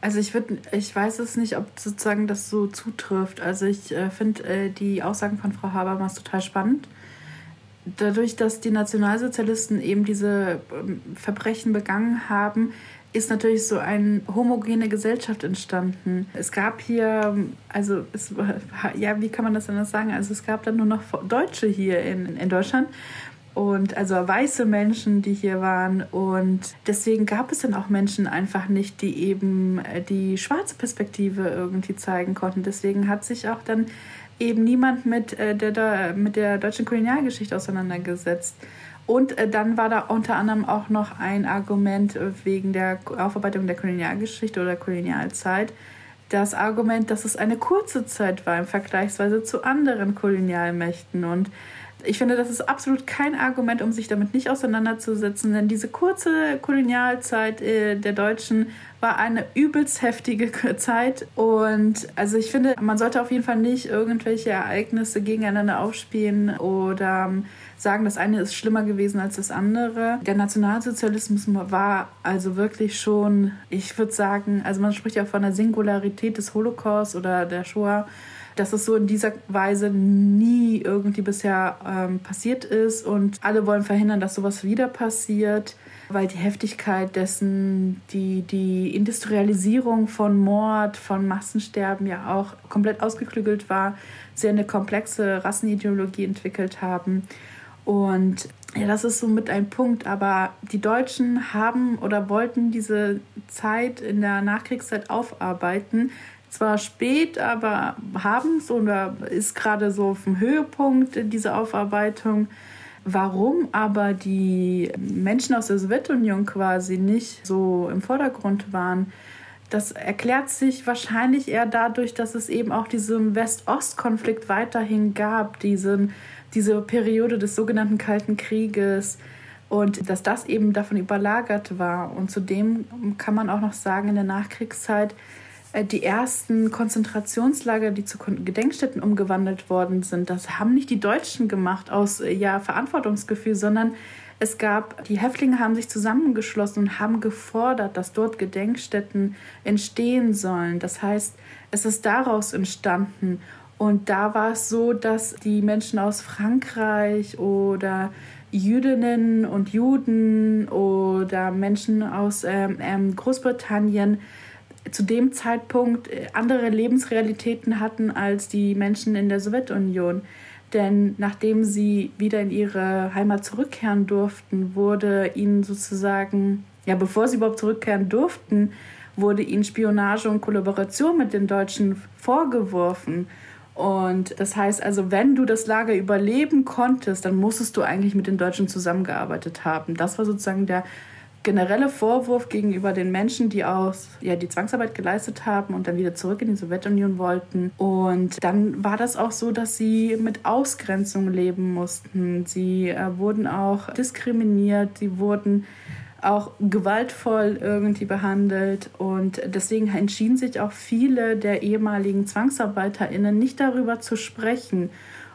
Also ich würde, ich weiß es nicht, ob sozusagen das so zutrifft. Also ich äh, finde äh, die Aussagen von Frau Habermas total spannend. Dadurch, dass die Nationalsozialisten eben diese ähm, Verbrechen begangen haben, ist natürlich so eine homogene Gesellschaft entstanden. Es gab hier, also es, ja, wie kann man das denn sagen? Also es gab dann nur noch Deutsche hier in, in Deutschland und also weiße Menschen, die hier waren. Und deswegen gab es dann auch Menschen einfach nicht, die eben äh, die schwarze Perspektive irgendwie zeigen konnten. Deswegen hat sich auch dann eben niemand mit äh, der, mit der deutschen Kolonialgeschichte auseinandergesetzt. Und äh, dann war da unter anderem auch noch ein Argument wegen der Aufarbeitung der Kolonialgeschichte oder Kolonialzeit. Das Argument, dass es eine kurze Zeit war im Vergleichsweise zu anderen Kolonialmächten. Und ich finde, das ist absolut kein Argument, um sich damit nicht auseinanderzusetzen, denn diese kurze Kolonialzeit äh, der Deutschen war eine übelst heftige Zeit und also ich finde, man sollte auf jeden Fall nicht irgendwelche Ereignisse gegeneinander aufspielen oder ähm, sagen, das eine ist schlimmer gewesen als das andere. Der Nationalsozialismus war also wirklich schon, ich würde sagen, also man spricht ja von der Singularität des Holocaust oder der Shoah dass es so in dieser Weise nie irgendwie bisher ähm, passiert ist und alle wollen verhindern, dass sowas wieder passiert, weil die Heftigkeit dessen, die, die Industrialisierung von Mord, von Massensterben ja auch komplett ausgeklügelt war, sehr eine komplexe Rassenideologie entwickelt haben. Und ja, das ist so mit ein Punkt. Aber die Deutschen haben oder wollten diese Zeit in der Nachkriegszeit aufarbeiten. Zwar spät, aber haben es oder ist gerade so auf dem Höhepunkt diese Aufarbeitung. Warum aber die Menschen aus der Sowjetunion quasi nicht so im Vordergrund waren, das erklärt sich wahrscheinlich eher dadurch, dass es eben auch diesen West-Ost-Konflikt weiterhin gab, diesen diese Periode des sogenannten Kalten Krieges und dass das eben davon überlagert war. Und zudem kann man auch noch sagen, in der Nachkriegszeit die ersten Konzentrationslager, die zu Gedenkstätten umgewandelt worden sind, das haben nicht die Deutschen gemacht aus äh, ja, Verantwortungsgefühl, sondern es gab, die Häftlinge haben sich zusammengeschlossen und haben gefordert, dass dort Gedenkstätten entstehen sollen. Das heißt, es ist daraus entstanden. Und da war es so, dass die Menschen aus Frankreich oder Jüdinnen und Juden oder Menschen aus ähm, ähm, Großbritannien zu dem Zeitpunkt äh, andere Lebensrealitäten hatten als die Menschen in der Sowjetunion. Denn nachdem sie wieder in ihre Heimat zurückkehren durften, wurde ihnen sozusagen, ja, bevor sie überhaupt zurückkehren durften, wurde ihnen Spionage und Kollaboration mit den Deutschen vorgeworfen. Und das heißt also, wenn du das Lager überleben konntest, dann musstest du eigentlich mit den Deutschen zusammengearbeitet haben. Das war sozusagen der generelle Vorwurf gegenüber den Menschen, die aus ja die Zwangsarbeit geleistet haben und dann wieder zurück in die Sowjetunion wollten. Und dann war das auch so, dass sie mit Ausgrenzung leben mussten. Sie äh, wurden auch diskriminiert, sie wurden auch gewaltvoll irgendwie behandelt. Und deswegen entschieden sich auch viele der ehemaligen ZwangsarbeiterInnen nicht darüber zu sprechen.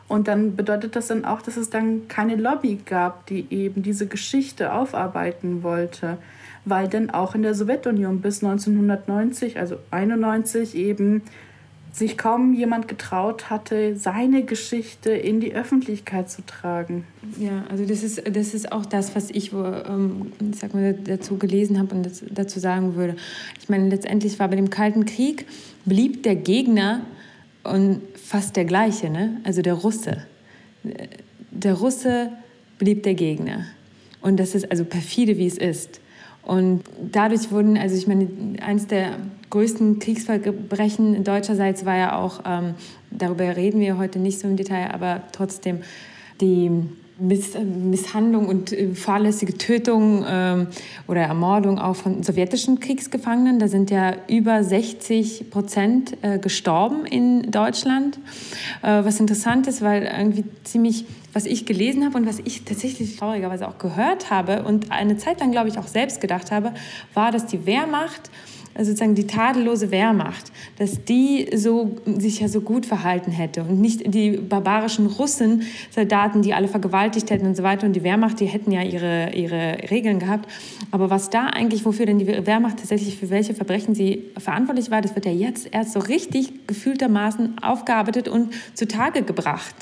Und dann bedeutet das dann auch, dass es dann keine Lobby gab, die eben diese Geschichte aufarbeiten wollte, weil dann auch in der Sowjetunion bis 1990, also 91 eben sich kaum jemand getraut hatte, seine Geschichte in die Öffentlichkeit zu tragen. Ja, also das ist, das ist auch das, was ich, ähm, sag mal, dazu gelesen habe und das, dazu sagen würde. Ich meine, letztendlich war bei dem Kalten Krieg, blieb der Gegner und fast der gleiche, ne? also der Russe. Der Russe blieb der Gegner. Und das ist also perfide, wie es ist. Und dadurch wurden, also ich meine, eines der größten Kriegsverbrechen deutscherseits war ja auch, ähm, darüber reden wir heute nicht so im Detail, aber trotzdem die Miss Misshandlung und äh, fahrlässige Tötung ähm, oder Ermordung auch von sowjetischen Kriegsgefangenen. Da sind ja über 60 Prozent äh, gestorben in Deutschland. Äh, was interessant ist, weil irgendwie ziemlich, was ich gelesen habe und was ich tatsächlich traurigerweise auch gehört habe und eine Zeit lang, glaube ich, auch selbst gedacht habe, war, dass die Wehrmacht sozusagen die tadellose Wehrmacht, dass die so, sich ja so gut verhalten hätte und nicht die barbarischen Russen, Soldaten, die alle vergewaltigt hätten und so weiter. Und die Wehrmacht, die hätten ja ihre, ihre Regeln gehabt. Aber was da eigentlich, wofür denn die Wehrmacht tatsächlich für welche Verbrechen sie verantwortlich war, das wird ja jetzt erst so richtig gefühltermaßen aufgearbeitet und zutage gebracht.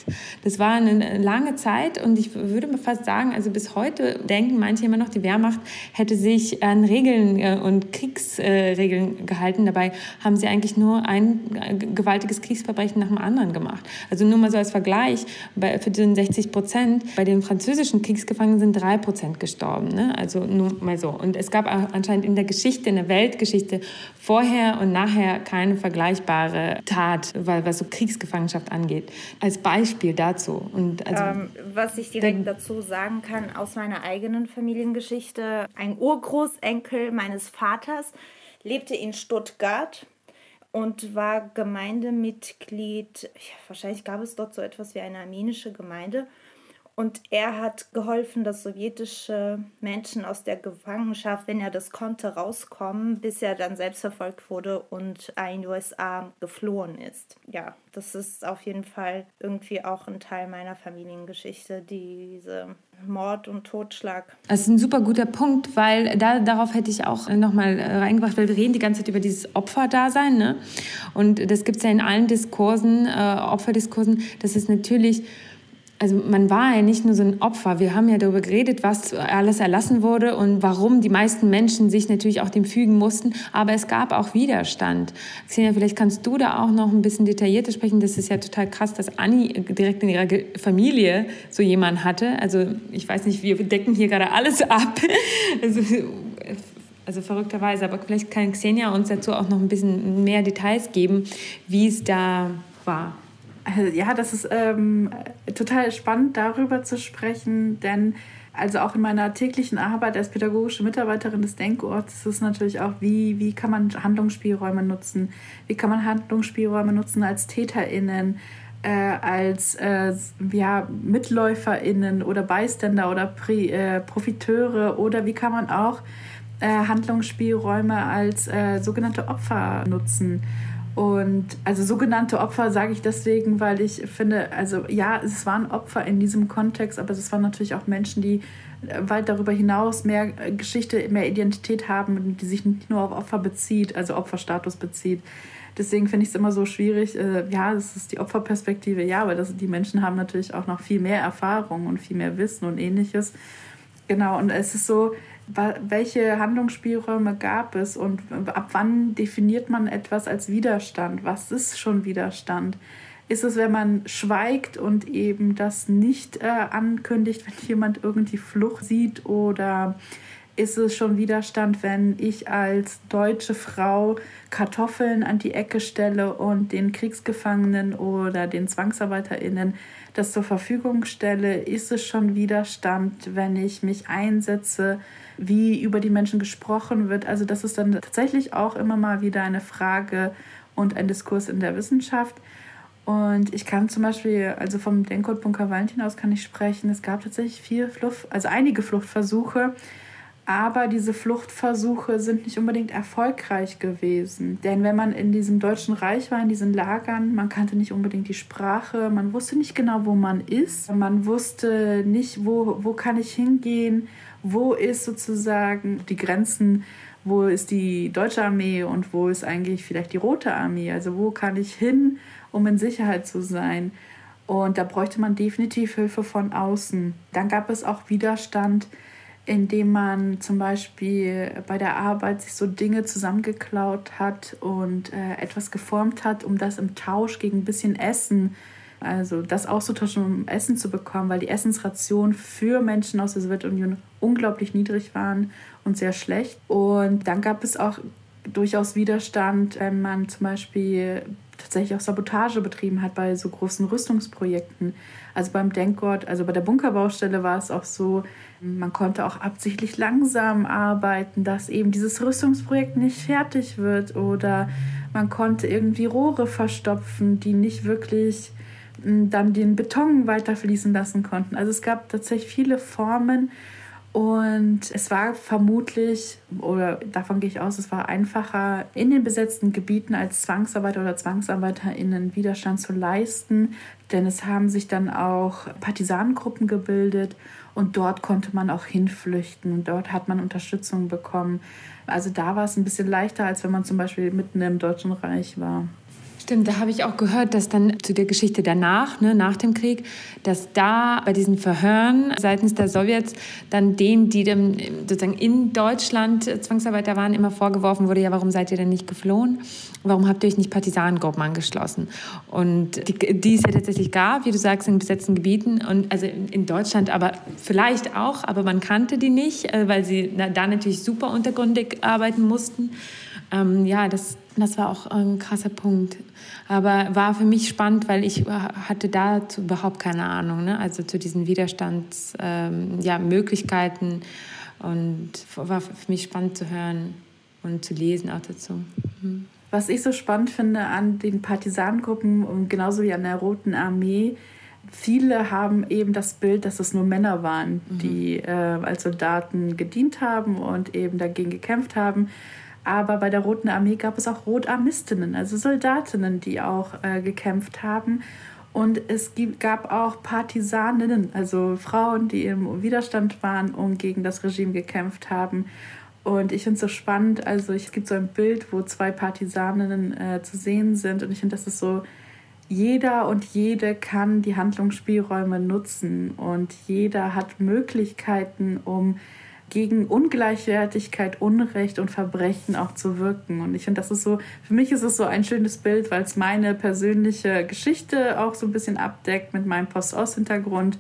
Das war eine lange Zeit und ich würde fast sagen, also bis heute denken manche immer noch, die Wehrmacht hätte sich an Regeln äh, und Kriegsregeln Regeln gehalten. Dabei haben sie eigentlich nur ein gewaltiges Kriegsverbrechen nach dem anderen gemacht. Also nur mal so als Vergleich, bei, für den 60 Prozent, bei den französischen Kriegsgefangenen sind drei Prozent gestorben. Ne? Also nur mal so. Und es gab anscheinend in der Geschichte, in der Weltgeschichte vorher und nachher keine vergleichbare Tat, was so Kriegsgefangenschaft angeht. Als Beispiel dazu. Und also, ähm, was ich direkt dazu sagen kann aus meiner eigenen Familiengeschichte, ein Urgroßenkel meines Vaters lebte in Stuttgart und war Gemeindemitglied. Wahrscheinlich gab es dort so etwas wie eine armenische Gemeinde. Und er hat geholfen, dass sowjetische Menschen aus der Gefangenschaft, wenn er das konnte, rauskommen, bis er dann selbst verfolgt wurde und in die USA geflohen ist. Ja, das ist auf jeden Fall irgendwie auch ein Teil meiner Familiengeschichte, diese Mord und Totschlag. Das ist ein super guter Punkt, weil da, darauf hätte ich auch nochmal reingebracht, weil wir reden die ganze Zeit über dieses Opferdasein. Ne? Und das gibt es ja in allen Diskursen, äh, Opferdiskursen, dass es natürlich also man war ja nicht nur so ein Opfer. Wir haben ja darüber geredet, was alles erlassen wurde und warum die meisten Menschen sich natürlich auch dem fügen mussten. Aber es gab auch Widerstand. Xenia, vielleicht kannst du da auch noch ein bisschen detaillierter sprechen. Das ist ja total krass, dass Anni direkt in ihrer Familie so jemanden hatte. Also ich weiß nicht, wir decken hier gerade alles ab. Also, also verrückterweise. Aber vielleicht kann Xenia uns dazu auch noch ein bisschen mehr Details geben, wie es da war. Also, ja, das ist ähm, total spannend, darüber zu sprechen, denn also auch in meiner täglichen Arbeit als pädagogische Mitarbeiterin des Denkorts ist es natürlich auch, wie, wie kann man Handlungsspielräume nutzen? Wie kann man Handlungsspielräume nutzen als TäterInnen, äh, als äh, ja, MitläuferInnen oder Beiständer oder Pri, äh, Profiteure oder wie kann man auch äh, Handlungsspielräume als äh, sogenannte Opfer nutzen? Und also sogenannte Opfer sage ich deswegen, weil ich finde, also ja, es waren Opfer in diesem Kontext, aber es waren natürlich auch Menschen, die äh, weit darüber hinaus mehr Geschichte, mehr Identität haben, die sich nicht nur auf Opfer bezieht, also Opferstatus bezieht. Deswegen finde ich es immer so schwierig. Äh, ja, das ist die Opferperspektive, ja, aber das, die Menschen haben natürlich auch noch viel mehr Erfahrung und viel mehr Wissen und ähnliches. Genau, und es ist so, welche Handlungsspielräume gab es und ab wann definiert man etwas als Widerstand? Was ist schon Widerstand? Ist es, wenn man schweigt und eben das nicht äh, ankündigt, wenn jemand irgendwie Flucht sieht? Oder ist es schon Widerstand, wenn ich als deutsche Frau Kartoffeln an die Ecke stelle und den Kriegsgefangenen oder den ZwangsarbeiterInnen das zur Verfügung stelle? Ist es schon Widerstand, wenn ich mich einsetze wie über die Menschen gesprochen wird. Also das ist dann tatsächlich auch immer mal wieder eine Frage und ein Diskurs in der Wissenschaft. Und ich kann zum Beispiel, also vom Denkcode Bunker Valentin aus kann ich sprechen, es gab tatsächlich vier Flucht, also einige Fluchtversuche, aber diese Fluchtversuche sind nicht unbedingt erfolgreich gewesen. Denn wenn man in diesem Deutschen Reich war, in diesen Lagern, man kannte nicht unbedingt die Sprache, man wusste nicht genau, wo man ist, man wusste nicht, wo, wo kann ich hingehen wo ist sozusagen die Grenzen, wo ist die deutsche Armee und wo ist eigentlich vielleicht die rote Armee? Also wo kann ich hin, um in Sicherheit zu sein? Und da bräuchte man definitiv Hilfe von außen. Dann gab es auch Widerstand, indem man zum Beispiel bei der Arbeit sich so Dinge zusammengeklaut hat und äh, etwas geformt hat, um das im Tausch gegen ein bisschen Essen also das auszutauschen, um Essen zu bekommen, weil die Essensrationen für Menschen aus der Sowjetunion unglaublich niedrig waren und sehr schlecht. Und dann gab es auch durchaus Widerstand, wenn man zum Beispiel tatsächlich auch Sabotage betrieben hat bei so großen Rüstungsprojekten. Also beim Denkgott, also bei der Bunkerbaustelle war es auch so, man konnte auch absichtlich langsam arbeiten, dass eben dieses Rüstungsprojekt nicht fertig wird oder man konnte irgendwie Rohre verstopfen, die nicht wirklich dann den Beton weiterfließen lassen konnten. Also es gab tatsächlich viele Formen und es war vermutlich, oder davon gehe ich aus, es war einfacher, in den besetzten Gebieten als Zwangsarbeiter oder ZwangsarbeiterInnen Widerstand zu leisten, denn es haben sich dann auch Partisanengruppen gebildet und dort konnte man auch hinflüchten und dort hat man Unterstützung bekommen. Also da war es ein bisschen leichter, als wenn man zum Beispiel mitten im Deutschen Reich war. Stimmt, da habe ich auch gehört, dass dann zu der Geschichte danach, ne, nach dem Krieg, dass da bei diesen Verhören seitens der Sowjets dann denen, die dann sozusagen in Deutschland Zwangsarbeiter waren, immer vorgeworfen wurde, ja, warum seid ihr denn nicht geflohen? Warum habt ihr euch nicht Partisanengruppen angeschlossen? Und die, die es ja tatsächlich gab, wie du sagst, in besetzten Gebieten und also in Deutschland, aber vielleicht auch, aber man kannte die nicht, äh, weil sie da natürlich super untergründig arbeiten mussten. Ähm, ja, das, das war auch ein krasser Punkt. Aber war für mich spannend, weil ich äh, hatte dazu überhaupt keine Ahnung. Ne? Also zu diesen Widerstandsmöglichkeiten. Ähm, ja, und war für mich spannend zu hören und zu lesen auch dazu. Mhm. Was ich so spannend finde an den Partisanengruppen und genauso wie an der Roten Armee, viele haben eben das Bild, dass es nur Männer waren, mhm. die äh, als Soldaten gedient haben und eben dagegen gekämpft haben. Aber bei der Roten Armee gab es auch Rotarmistinnen, also Soldatinnen, die auch äh, gekämpft haben. Und es gab auch Partisaninnen, also Frauen, die im Widerstand waren und gegen das Regime gekämpft haben. Und ich finde es so spannend, also es gibt so ein Bild, wo zwei Partisaninnen äh, zu sehen sind. Und ich finde, das ist so, jeder und jede kann die Handlungsspielräume nutzen und jeder hat Möglichkeiten, um gegen Ungleichwertigkeit, Unrecht und Verbrechen auch zu wirken. Und ich finde, das ist so, für mich ist es so ein schönes Bild, weil es meine persönliche Geschichte auch so ein bisschen abdeckt mit meinem Post-Ost-Hintergrund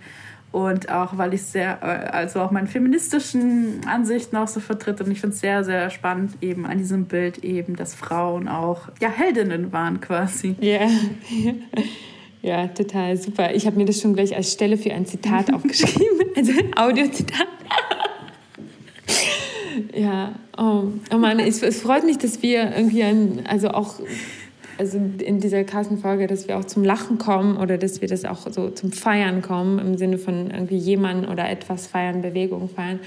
und auch, weil ich sehr, äh, also auch meine feministischen Ansichten auch so vertritt. Und ich finde es sehr, sehr spannend eben an diesem Bild eben, dass Frauen auch, ja, Heldinnen waren quasi. Ja. Yeah. Ja, total super. Ich habe mir das schon gleich als Stelle für ein Zitat aufgeschrieben, also Audiozitat. Ja, oh, oh Mann, es, es, freut mich, dass wir irgendwie ein, also auch also in dieser krassen Folge, dass wir auch zum Lachen kommen oder dass wir das auch so zum Feiern kommen, im Sinne von irgendwie jemanden oder etwas feiern, Bewegung feiern.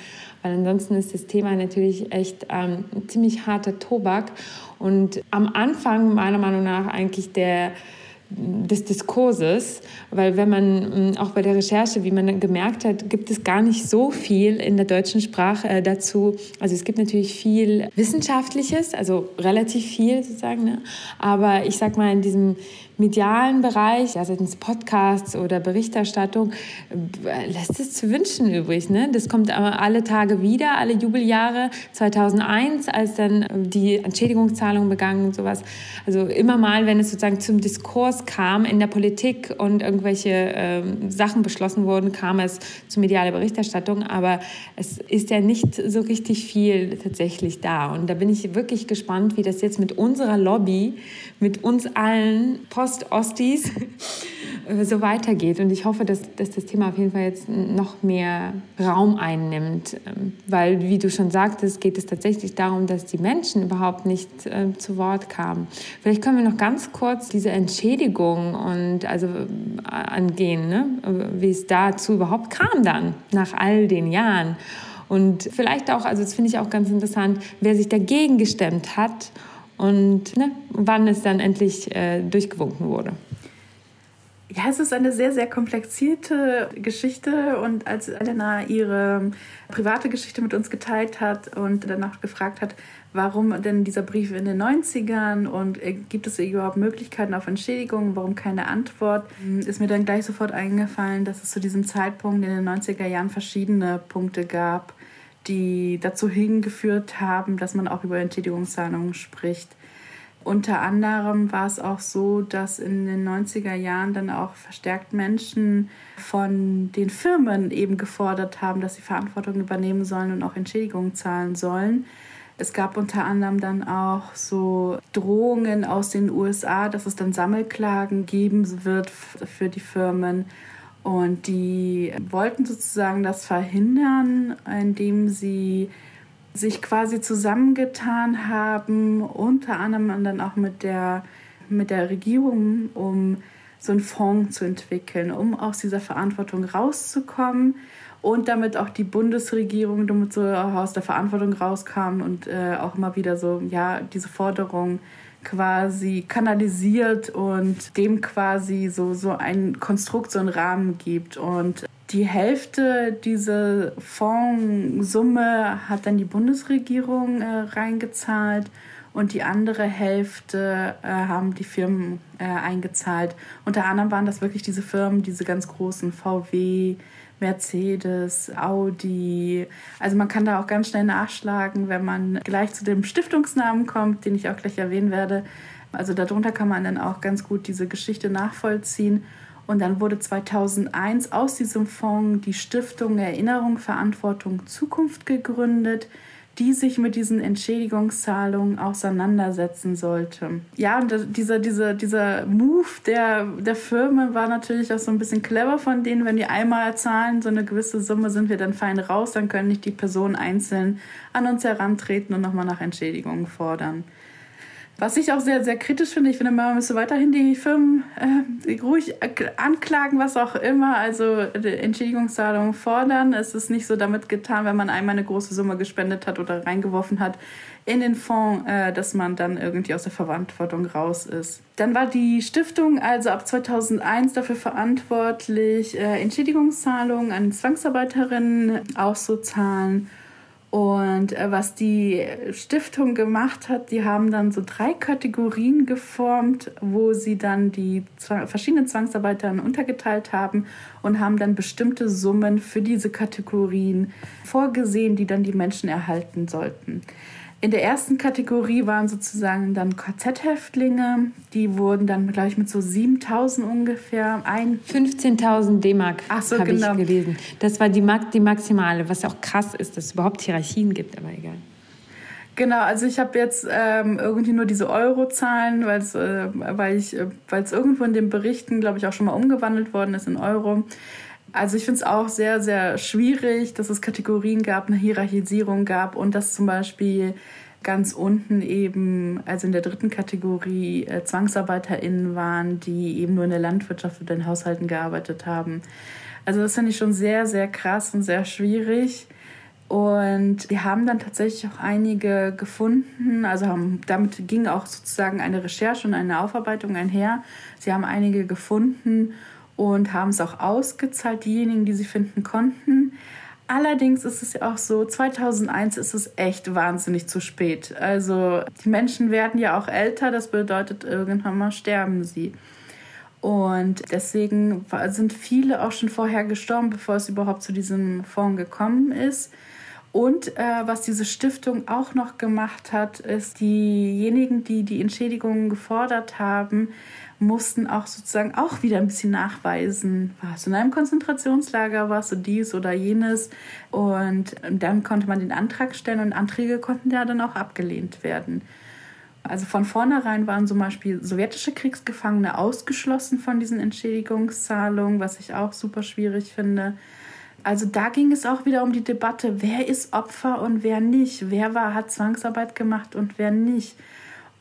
Weil ansonsten ist das Thema natürlich echt ähm, ziemlich harter Tobak. Und am Anfang meiner Meinung nach eigentlich der des Diskurses, weil wenn man mm, auch bei der Recherche, wie man gemerkt hat, gibt es gar nicht so viel in der deutschen Sprache äh, dazu. Also es gibt natürlich viel Wissenschaftliches, also relativ viel sozusagen, ne? aber ich sag mal in diesem medialen Bereich, ja, seitens Podcasts oder Berichterstattung, äh, lässt es zu wünschen übrig. Ne? Das kommt alle Tage wieder, alle Jubeljahre. 2001, als dann die Entschädigungszahlung begangen und sowas. Also immer mal, wenn es sozusagen zum Diskurs kam in der Politik und irgendwelche äh, Sachen beschlossen wurden, kam es zu medialer Berichterstattung. Aber es ist ja nicht so richtig viel tatsächlich da. Und da bin ich wirklich gespannt, wie das jetzt mit unserer Lobby, mit uns allen Post-Ostis so weitergeht. Und ich hoffe, dass, dass das Thema auf jeden Fall jetzt noch mehr Raum einnimmt. Ähm, weil, wie du schon sagtest, geht es tatsächlich darum, dass die Menschen überhaupt nicht äh, zu Wort kamen. Vielleicht können wir noch ganz kurz diese Entschädigung und also äh, angehen, ne? wie es dazu überhaupt kam dann, nach all den Jahren. Und vielleicht auch, also das finde ich auch ganz interessant, wer sich dagegen gestemmt hat und ne, wann es dann endlich äh, durchgewunken wurde. Ja, es ist eine sehr, sehr komplexierte Geschichte und als Elena ihre private Geschichte mit uns geteilt hat und danach gefragt hat, warum denn dieser Brief in den 90ern und äh, gibt es überhaupt Möglichkeiten auf Entschädigung, warum keine Antwort, ist mir dann gleich sofort eingefallen, dass es zu diesem Zeitpunkt in den 90er Jahren verschiedene Punkte gab, die dazu hingeführt haben, dass man auch über Entschädigungszahlungen spricht. Unter anderem war es auch so, dass in den 90er Jahren dann auch verstärkt Menschen von den Firmen eben gefordert haben, dass sie Verantwortung übernehmen sollen und auch Entschädigungen zahlen sollen. Es gab unter anderem dann auch so Drohungen aus den USA, dass es dann Sammelklagen geben wird für die Firmen und die wollten sozusagen das verhindern, indem sie sich quasi zusammengetan haben, unter anderem dann auch mit der, mit der Regierung, um so einen Fonds zu entwickeln, um aus dieser Verantwortung rauszukommen und damit auch die Bundesregierung damit so aus der Verantwortung rauskam und äh, auch immer wieder so, ja, diese Forderung quasi kanalisiert und dem quasi so, so ein Konstrukt, so einen Rahmen gibt. Und die Hälfte dieser Fondssumme hat dann die Bundesregierung äh, reingezahlt und die andere Hälfte äh, haben die Firmen äh, eingezahlt. Unter anderem waren das wirklich diese Firmen, diese ganz großen VW, Mercedes, Audi. Also man kann da auch ganz schnell nachschlagen, wenn man gleich zu dem Stiftungsnamen kommt, den ich auch gleich erwähnen werde. Also darunter kann man dann auch ganz gut diese Geschichte nachvollziehen. Und dann wurde 2001 aus diesem Fonds die Stiftung Erinnerung, Verantwortung, Zukunft gegründet die sich mit diesen Entschädigungszahlungen auseinandersetzen sollte. Ja, und dieser, dieser, dieser Move der, der Firmen war natürlich auch so ein bisschen clever von denen, wenn die einmal zahlen, so eine gewisse Summe sind wir dann fein raus, dann können nicht die Personen einzeln an uns herantreten und nochmal nach Entschädigungen fordern. Was ich auch sehr, sehr kritisch finde, ich finde, man müsste weiterhin die Firmen äh, ruhig anklagen, was auch immer, also Entschädigungszahlungen fordern. Es ist nicht so damit getan, wenn man einmal eine große Summe gespendet hat oder reingeworfen hat in den Fonds, äh, dass man dann irgendwie aus der Verantwortung raus ist. Dann war die Stiftung also ab 2001 dafür verantwortlich, äh, Entschädigungszahlungen an Zwangsarbeiterinnen auszuzahlen und äh, was die Stiftung gemacht hat, die haben dann so drei Kategorien geformt, wo sie dann die verschiedenen Zwangsarbeiter untergeteilt haben und haben dann bestimmte Summen für diese Kategorien vorgesehen, die dann die Menschen erhalten sollten. In der ersten Kategorie waren sozusagen dann KZ-Häftlinge. Die wurden dann gleich mit so 7000 ungefähr ein. 15.000 D-Mark so, habe genau. ich gelesen. Das war die, die maximale, was auch krass ist, dass es überhaupt Hierarchien gibt, aber egal. Genau, also ich habe jetzt ähm, irgendwie nur diese Eurozahlen, äh, weil es äh, irgendwo in den Berichten, glaube ich, auch schon mal umgewandelt worden ist in Euro. Also ich finde es auch sehr, sehr schwierig, dass es Kategorien gab, eine Hierarchisierung gab und dass zum Beispiel ganz unten eben, also in der dritten Kategorie, äh, ZwangsarbeiterInnen waren, die eben nur in der Landwirtschaft oder in Haushalten gearbeitet haben. Also das finde ich schon sehr, sehr krass und sehr schwierig. Und wir haben dann tatsächlich auch einige gefunden. Also haben, damit ging auch sozusagen eine Recherche und eine Aufarbeitung einher. Sie haben einige gefunden und haben es auch ausgezahlt, diejenigen, die sie finden konnten. Allerdings ist es ja auch so, 2001 ist es echt wahnsinnig zu spät. Also die Menschen werden ja auch älter, das bedeutet, irgendwann mal sterben sie. Und deswegen sind viele auch schon vorher gestorben, bevor es überhaupt zu diesem Fonds gekommen ist. Und äh, was diese Stiftung auch noch gemacht hat, ist, diejenigen, die die Entschädigungen gefordert haben, mussten auch sozusagen auch wieder ein bisschen nachweisen, warst du in einem Konzentrationslager, warst du dies oder jenes. Und dann konnte man den Antrag stellen und Anträge konnten ja dann auch abgelehnt werden. Also von vornherein waren zum Beispiel sowjetische Kriegsgefangene ausgeschlossen von diesen Entschädigungszahlungen, was ich auch super schwierig finde. Also da ging es auch wieder um die Debatte, wer ist Opfer und wer nicht, wer war, hat Zwangsarbeit gemacht und wer nicht.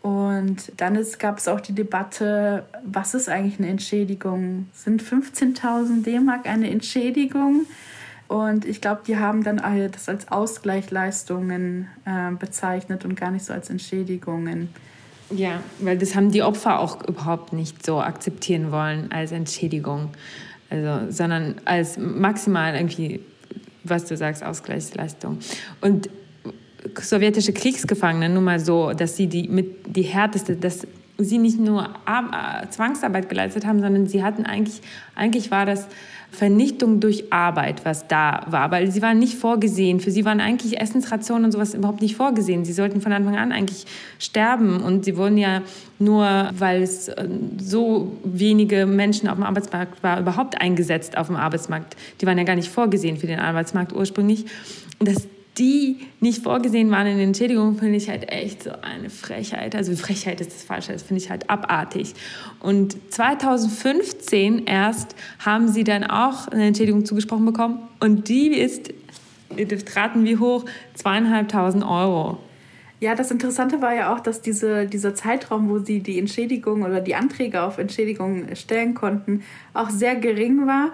Und dann gab es auch die Debatte, was ist eigentlich eine Entschädigung? Sind 15.000 D-Mark eine Entschädigung? Und ich glaube, die haben dann das als Ausgleichsleistungen äh, bezeichnet und gar nicht so als Entschädigungen. Ja, weil das haben die Opfer auch überhaupt nicht so akzeptieren wollen als Entschädigung. Also, sondern als maximal irgendwie, was du sagst, Ausgleichsleistung. Und sowjetische Kriegsgefangene, nur mal so, dass sie die mit die härteste, dass sie nicht nur Ar Zwangsarbeit geleistet haben, sondern sie hatten eigentlich, eigentlich war das Vernichtung durch Arbeit, was da war, weil sie waren nicht vorgesehen. Für sie waren eigentlich Essensrationen und sowas überhaupt nicht vorgesehen. Sie sollten von Anfang an eigentlich sterben und sie wurden ja nur, weil es äh, so wenige Menschen auf dem Arbeitsmarkt war, überhaupt eingesetzt auf dem Arbeitsmarkt. Die waren ja gar nicht vorgesehen für den Arbeitsmarkt ursprünglich. Das die nicht vorgesehen waren in den Entschädigungen, finde ich halt echt so eine Frechheit. Also Frechheit ist das Falsche, das finde ich halt abartig. Und 2015 erst haben sie dann auch eine Entschädigung zugesprochen bekommen und die ist, ihr dürft raten, wie hoch? Zweieinhalbtausend Euro. Ja, das Interessante war ja auch, dass diese, dieser Zeitraum, wo sie die Entschädigung oder die Anträge auf Entschädigung stellen konnten, auch sehr gering war.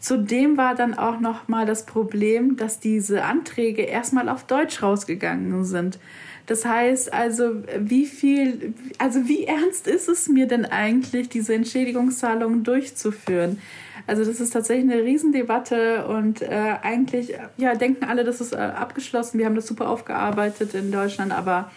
Zudem war dann auch noch mal das Problem, dass diese Anträge erstmal auf Deutsch rausgegangen sind. Das heißt also, wie viel, also wie ernst ist es mir denn eigentlich, diese Entschädigungszahlungen durchzuführen? Also das ist tatsächlich eine Riesendebatte und äh, eigentlich ja, denken alle, das ist äh, abgeschlossen. Wir haben das super aufgearbeitet in Deutschland, aber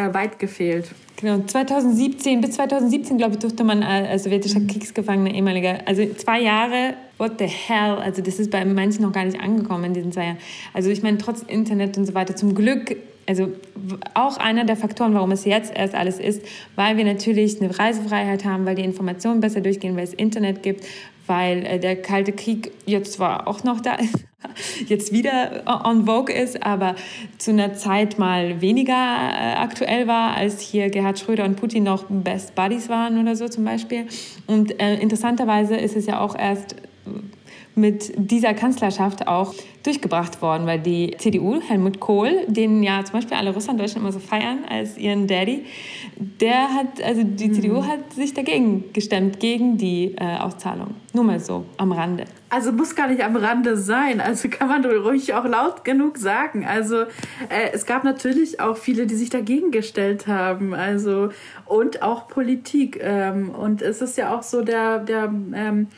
äh, weit gefehlt. Genau, 2017, bis 2017, glaube ich, durfte man als sowjetischer Kriegsgefangener ehemaliger, also zwei Jahre, what the hell, also das ist bei manchen noch gar nicht angekommen in diesen zwei Jahren. Also ich meine, trotz Internet und so weiter, zum Glück, also auch einer der Faktoren, warum es jetzt erst alles ist, weil wir natürlich eine Reisefreiheit haben, weil die Informationen besser durchgehen, weil es Internet gibt, weil äh, der Kalte Krieg jetzt zwar auch noch da ist, jetzt wieder on vogue ist, aber zu einer Zeit mal weniger äh, aktuell war, als hier Gerhard Schröder und Putin noch Best Buddies waren oder so zum Beispiel. Und äh, interessanterweise ist es ja auch erst mit dieser Kanzlerschaft auch durchgebracht worden, weil die CDU, Helmut Kohl, den ja zum Beispiel alle Deutschland immer so feiern als ihren Daddy, der hat, also die mhm. CDU hat sich dagegen gestemmt, gegen die äh, Auszahlung. Nur mal so am Rande. Also muss gar nicht am Rande sein. Also kann man ruhig auch laut genug sagen. Also äh, es gab natürlich auch viele, die sich dagegen gestellt haben. Also und auch Politik. Ähm, und es ist ja auch so der der ähm,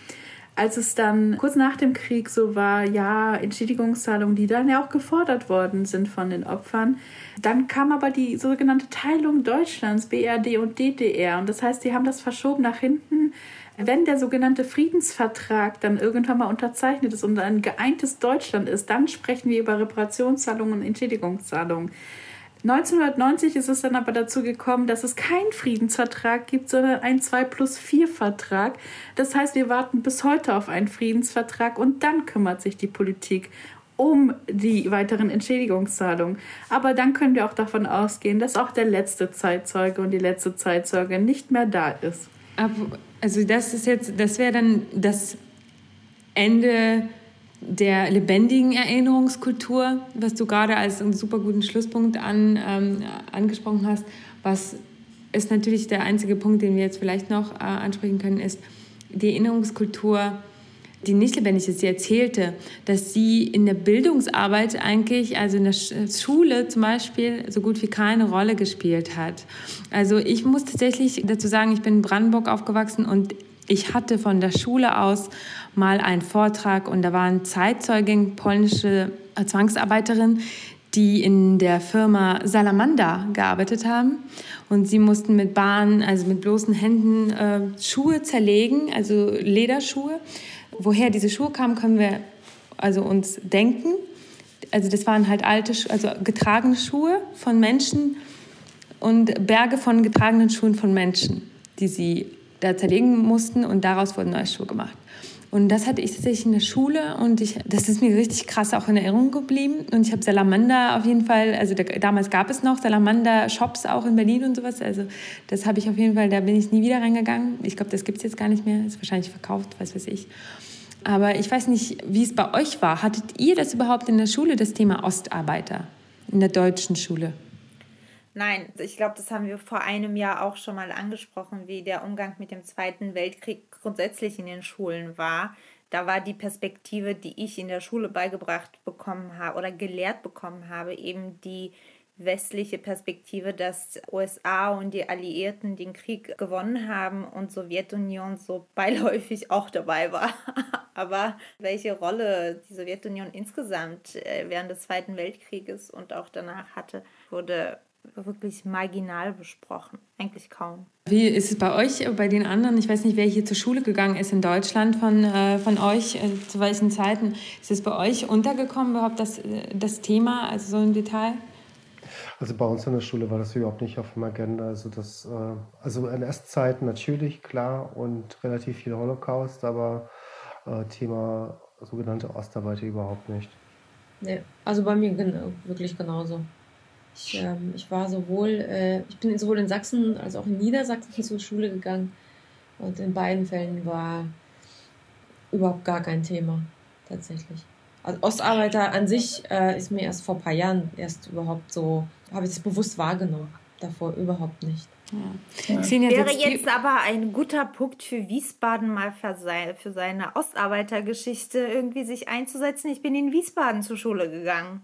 als es dann kurz nach dem Krieg so war, ja, Entschädigungszahlungen, die dann ja auch gefordert worden sind von den Opfern, dann kam aber die sogenannte Teilung Deutschlands, BRD und DDR. Und das heißt, die haben das verschoben nach hinten. Wenn der sogenannte Friedensvertrag dann irgendwann mal unterzeichnet ist und ein geeintes Deutschland ist, dann sprechen wir über Reparationszahlungen und Entschädigungszahlungen. 1990 ist es dann aber dazu gekommen, dass es keinen Friedensvertrag gibt, sondern einen 2 plus 4 Vertrag. Das heißt, wir warten bis heute auf einen Friedensvertrag und dann kümmert sich die Politik um die weiteren Entschädigungszahlungen. Aber dann können wir auch davon ausgehen, dass auch der letzte Zeitzeuge und die letzte Zeitzeuge nicht mehr da ist. Also das ist jetzt, das wäre dann das Ende der lebendigen Erinnerungskultur, was du gerade als einen super guten Schlusspunkt an, ähm, angesprochen hast, was ist natürlich der einzige Punkt, den wir jetzt vielleicht noch äh, ansprechen können, ist die Erinnerungskultur, die nicht lebendig ist. Sie erzählte, dass sie in der Bildungsarbeit eigentlich, also in der Schule zum Beispiel, so gut wie keine Rolle gespielt hat. Also ich muss tatsächlich dazu sagen, ich bin in Brandenburg aufgewachsen und ich hatte von der Schule aus mal einen Vortrag und da waren Zeitzeugen, polnische Zwangsarbeiterinnen, die in der Firma Salamander gearbeitet haben. Und sie mussten mit Bahnen, also mit bloßen Händen, äh, Schuhe zerlegen, also Lederschuhe. Woher diese Schuhe kamen, können wir also uns denken. Also das waren halt alte, also getragene Schuhe von Menschen und Berge von getragenen Schuhen von Menschen, die sie da zerlegen mussten und daraus wurden neue Schuhe gemacht. Und das hatte ich tatsächlich in der Schule und ich, das ist mir richtig krass auch in Erinnerung geblieben. Und ich habe Salamander auf jeden Fall, also da, damals gab es noch Salamander-Shops auch in Berlin und sowas. Also das habe ich auf jeden Fall, da bin ich nie wieder reingegangen. Ich glaube, das gibt es jetzt gar nicht mehr, ist wahrscheinlich verkauft, was weiß ich. Aber ich weiß nicht, wie es bei euch war. Hattet ihr das überhaupt in der Schule, das Thema Ostarbeiter, in der deutschen Schule? Nein, ich glaube, das haben wir vor einem Jahr auch schon mal angesprochen, wie der Umgang mit dem Zweiten Weltkrieg grundsätzlich in den Schulen war. Da war die Perspektive, die ich in der Schule beigebracht bekommen habe oder gelehrt bekommen habe, eben die westliche Perspektive, dass USA und die Alliierten den Krieg gewonnen haben und Sowjetunion so beiläufig auch dabei war. Aber welche Rolle die Sowjetunion insgesamt äh, während des Zweiten Weltkrieges und auch danach hatte, wurde wirklich marginal besprochen. Eigentlich kaum. Wie ist es bei euch, bei den anderen? Ich weiß nicht, wer hier zur Schule gegangen ist in Deutschland von, äh, von euch, äh, zu welchen Zeiten. Ist es bei euch untergekommen, überhaupt das, äh, das Thema, also so im Detail? Also bei uns in der Schule war das überhaupt nicht auf dem Agenda. Also das, äh, also NS-Zeiten natürlich, klar, und relativ viel Holocaust, aber äh, Thema sogenannte Ostarbeiter überhaupt nicht. Nee, also bei mir wirklich genauso. Ich, ähm, ich war sowohl, äh, ich bin sowohl in Sachsen als auch in Niedersachsen zur Schule gegangen und in beiden Fällen war überhaupt gar kein Thema, tatsächlich. Also Ostarbeiter an sich äh, ist mir erst vor ein paar Jahren erst überhaupt so, habe ich das bewusst wahrgenommen. Davor überhaupt nicht. Ja. Ja. Wäre jetzt aber ein guter Punkt für Wiesbaden mal für seine Ostarbeitergeschichte irgendwie sich einzusetzen. Ich bin in Wiesbaden zur Schule gegangen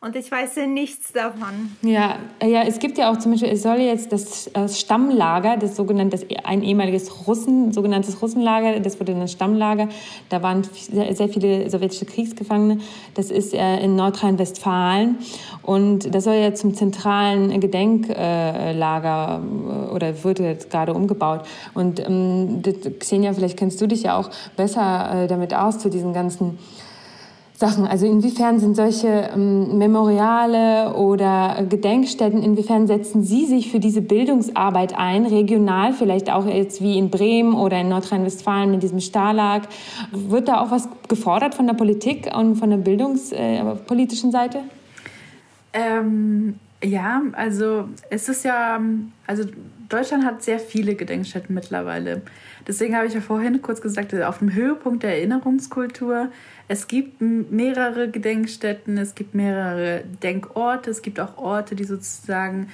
und ich weiß nichts davon. Ja, ja, es gibt ja auch zum Beispiel, es soll jetzt das, Stammlager, das sogenannte, das, ein ehemaliges Russen, sogenanntes Russenlager, das wurde ein Stammlager, da waren sehr, sehr viele sowjetische Kriegsgefangene, das ist äh, in Nordrhein-Westfalen und das soll ja zum zentralen Gedenklager äh, oder wird jetzt gerade umgebaut. Und ähm, Xenia, vielleicht kennst du dich ja auch besser äh, damit aus zu diesen ganzen Sachen. Also inwiefern sind solche ähm, Memoriale oder Gedenkstätten, inwiefern setzen Sie sich für diese Bildungsarbeit ein, regional, vielleicht auch jetzt wie in Bremen oder in Nordrhein-Westfalen mit diesem Stalag? Wird da auch was gefordert von der Politik und von der bildungspolitischen äh, Seite? Ähm, Ja, also es ist ja, also Deutschland hat sehr viele Gedenkstätten mittlerweile. Deswegen habe ich ja vorhin kurz gesagt, auf dem Höhepunkt der Erinnerungskultur, es gibt mehrere Gedenkstätten, es gibt mehrere Denkorte, es gibt auch Orte, die sozusagen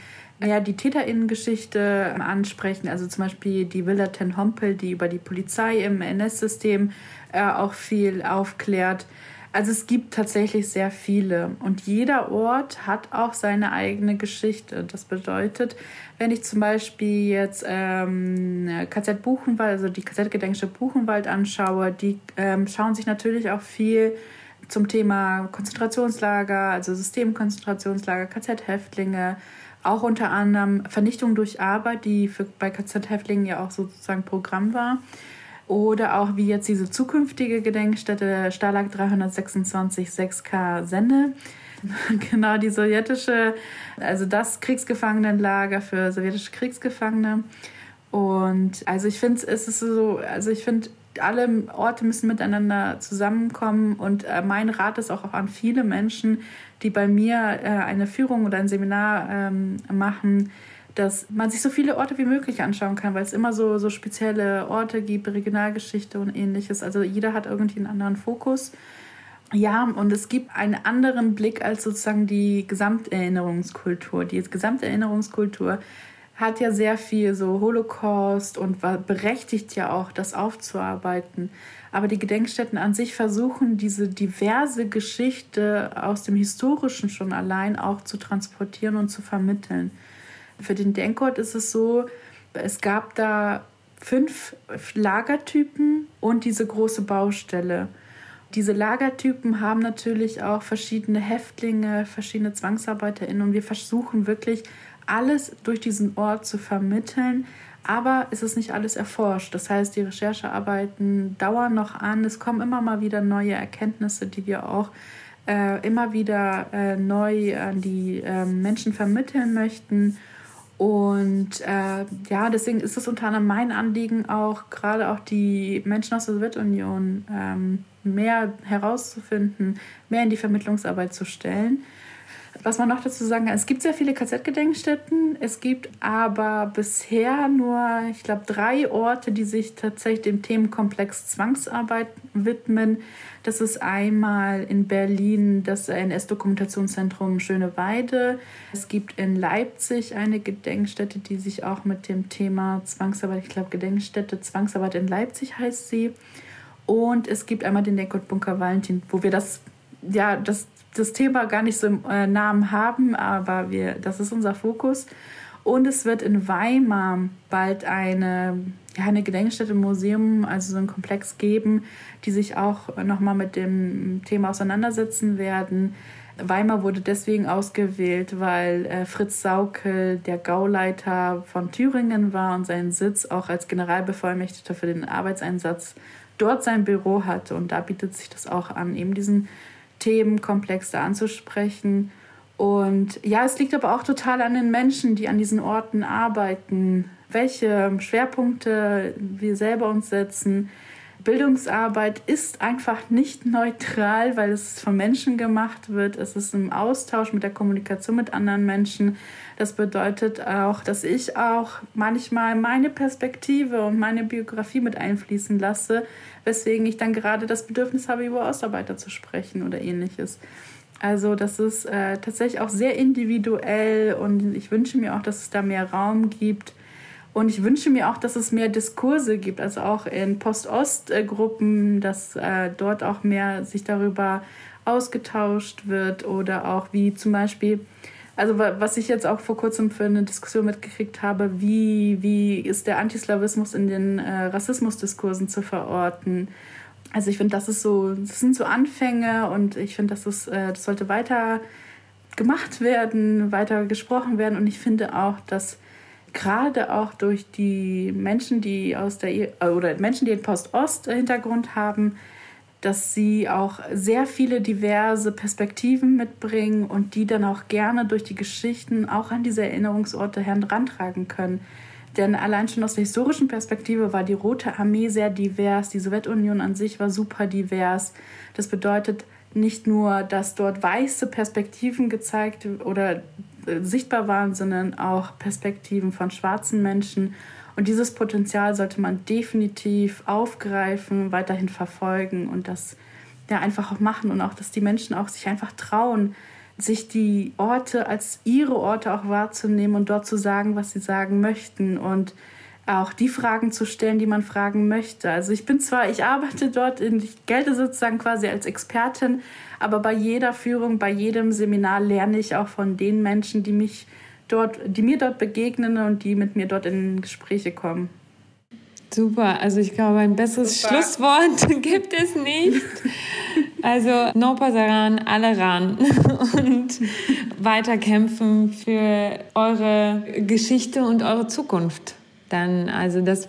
ja, die TäterInnen-Geschichte ansprechen. Also zum Beispiel die Villa Ten Hompel, die über die Polizei im NS-System äh, auch viel aufklärt. Also es gibt tatsächlich sehr viele und jeder Ort hat auch seine eigene Geschichte. Das bedeutet, wenn ich zum Beispiel jetzt ähm, KZ Buchenwald, also die KZ-Gedenkstätte Buchenwald anschaue, die ähm, schauen sich natürlich auch viel zum Thema Konzentrationslager, also Systemkonzentrationslager, KZ-Häftlinge, auch unter anderem Vernichtung durch Arbeit, die für, bei KZ-Häftlingen ja auch sozusagen Programm war. Oder auch wie jetzt diese zukünftige Gedenkstätte Stalag 326 6K Sende. genau, die sowjetische, also das Kriegsgefangenenlager für sowjetische Kriegsgefangene. Und also ich finde, es ist so, also ich finde, alle Orte müssen miteinander zusammenkommen und äh, mein Rat ist auch an viele Menschen, die bei mir äh, eine Führung oder ein Seminar ähm, machen, dass man sich so viele Orte wie möglich anschauen kann, weil es immer so, so spezielle Orte gibt, Regionalgeschichte und ähnliches. Also jeder hat irgendwie einen anderen Fokus. Ja, und es gibt einen anderen Blick als sozusagen die Gesamterinnerungskultur. Die Gesamterinnerungskultur hat ja sehr viel so Holocaust und war berechtigt ja auch, das aufzuarbeiten. Aber die Gedenkstätten an sich versuchen, diese diverse Geschichte aus dem Historischen schon allein auch zu transportieren und zu vermitteln. Für den Denkort ist es so, es gab da fünf Lagertypen und diese große Baustelle. Diese Lagertypen haben natürlich auch verschiedene Häftlinge, verschiedene ZwangsarbeiterInnen und wir versuchen wirklich alles durch diesen Ort zu vermitteln, aber es ist nicht alles erforscht. Das heißt, die Recherchearbeiten dauern noch an. Es kommen immer mal wieder neue Erkenntnisse, die wir auch äh, immer wieder äh, neu an die äh, Menschen vermitteln möchten. Und äh, ja, deswegen ist es unter anderem mein Anliegen, auch gerade auch die Menschen aus der Sowjetunion ähm, mehr herauszufinden, mehr in die Vermittlungsarbeit zu stellen. Was man noch dazu sagen kann, es gibt sehr viele KZ-Gedenkstätten. Es gibt aber bisher nur, ich glaube, drei Orte, die sich tatsächlich dem Themenkomplex Zwangsarbeit widmen. Das ist einmal in Berlin das NS-Dokumentationszentrum Schöneweide. Es gibt in Leipzig eine Gedenkstätte, die sich auch mit dem Thema Zwangsarbeit, ich glaube, Gedenkstätte Zwangsarbeit in Leipzig heißt sie. Und es gibt einmal den Bunker Valentin, wo wir das ja, das das Thema gar nicht so im äh, Namen haben, aber wir, das ist unser Fokus. Und es wird in Weimar bald eine, ja, eine Gedenkstätte im Museum, also so ein Komplex geben, die sich auch nochmal mit dem Thema auseinandersetzen werden. Weimar wurde deswegen ausgewählt, weil äh, Fritz Saukel der Gauleiter von Thüringen war und seinen Sitz auch als Generalbevollmächtigter für den Arbeitseinsatz dort sein Büro hatte. Und da bietet sich das auch an, eben diesen Themenkomplex da anzusprechen. Und ja, es liegt aber auch total an den Menschen, die an diesen Orten arbeiten, welche Schwerpunkte wir selber uns setzen. Bildungsarbeit ist einfach nicht neutral, weil es von Menschen gemacht wird. Es ist im Austausch mit der Kommunikation mit anderen Menschen. Das bedeutet auch, dass ich auch manchmal meine Perspektive und meine Biografie mit einfließen lasse, weswegen ich dann gerade das Bedürfnis habe, über Ostarbeiter zu sprechen oder ähnliches. Also das ist äh, tatsächlich auch sehr individuell und ich wünsche mir auch, dass es da mehr Raum gibt. Und ich wünsche mir auch, dass es mehr Diskurse gibt, also auch in Post-Ost-Gruppen, dass äh, dort auch mehr sich darüber ausgetauscht wird oder auch wie zum Beispiel also was ich jetzt auch vor kurzem für eine Diskussion mitgekriegt habe, wie, wie ist der Antislawismus in den äh, Rassismusdiskursen zu verorten? Also ich finde, das ist so, das sind so Anfänge und ich finde, das äh, das sollte weiter gemacht werden, weiter gesprochen werden und ich finde auch, dass gerade auch durch die Menschen, die aus der oder Menschen, die einen Post-Ost-Hintergrund haben, dass sie auch sehr viele diverse Perspektiven mitbringen und die dann auch gerne durch die Geschichten auch an diese Erinnerungsorte herantragen können. Denn allein schon aus der historischen Perspektive war die Rote Armee sehr divers, die Sowjetunion an sich war super divers. Das bedeutet nicht nur, dass dort weiße Perspektiven gezeigt oder äh, sichtbar waren, sondern auch Perspektiven von schwarzen Menschen. Und dieses Potenzial sollte man definitiv aufgreifen, weiterhin verfolgen und das ja einfach auch machen und auch, dass die Menschen auch sich einfach trauen, sich die Orte als ihre Orte auch wahrzunehmen und dort zu sagen, was sie sagen möchten und auch die Fragen zu stellen, die man fragen möchte. Also ich bin zwar, ich arbeite dort, in, ich gelte sozusagen quasi als Expertin, aber bei jeder Führung, bei jedem Seminar lerne ich auch von den Menschen, die mich dort, die mir dort begegnen und die mit mir dort in Gespräche kommen. Super, also ich glaube, ein besseres Super. Schlusswort gibt es nicht. Also no pasaran, alle ran und weiterkämpfen für eure Geschichte und eure Zukunft. Dann, also das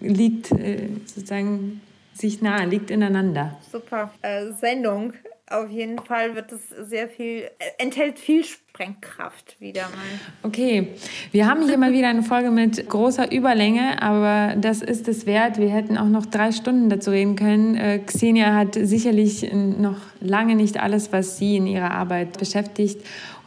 liegt äh, sozusagen sich nahe, liegt ineinander. Super äh, Sendung. Auf jeden Fall wird es sehr viel, äh, enthält viel Sprengkraft wieder mal. Okay, wir haben hier mal wieder eine Folge mit großer Überlänge, aber das ist es wert. Wir hätten auch noch drei Stunden dazu reden können. Äh, Xenia hat sicherlich noch lange nicht alles, was sie in ihrer Arbeit beschäftigt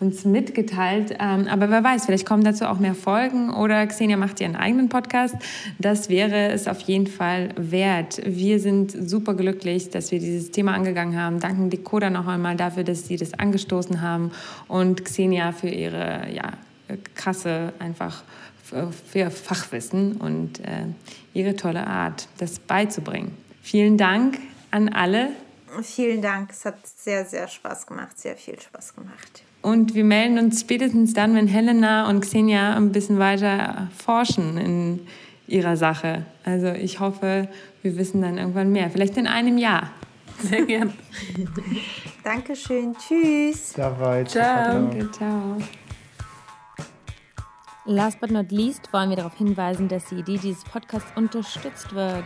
uns mitgeteilt. Ähm, aber wer weiß, vielleicht kommen dazu auch mehr Folgen oder Xenia macht ihren eigenen Podcast. Das wäre es auf jeden Fall wert. Wir sind super glücklich, dass wir dieses Thema angegangen haben. Danken Decoder noch einmal dafür, dass sie das angestoßen haben und Xenia für ihre ja, krasse einfach für Fachwissen und äh, ihre tolle Art, das beizubringen. Vielen Dank an alle. Vielen Dank, es hat sehr, sehr Spaß gemacht, sehr viel Spaß gemacht. Und wir melden uns spätestens dann, wenn Helena und Xenia ein bisschen weiter forschen in ihrer Sache. Also ich hoffe, wir wissen dann irgendwann mehr. Vielleicht in einem Jahr. Sehr gern. Dankeschön. Tschüss. Ciao. Ciao. ciao. Last but not least wollen wir darauf hinweisen, dass die Idee dieses Podcasts unterstützt wird.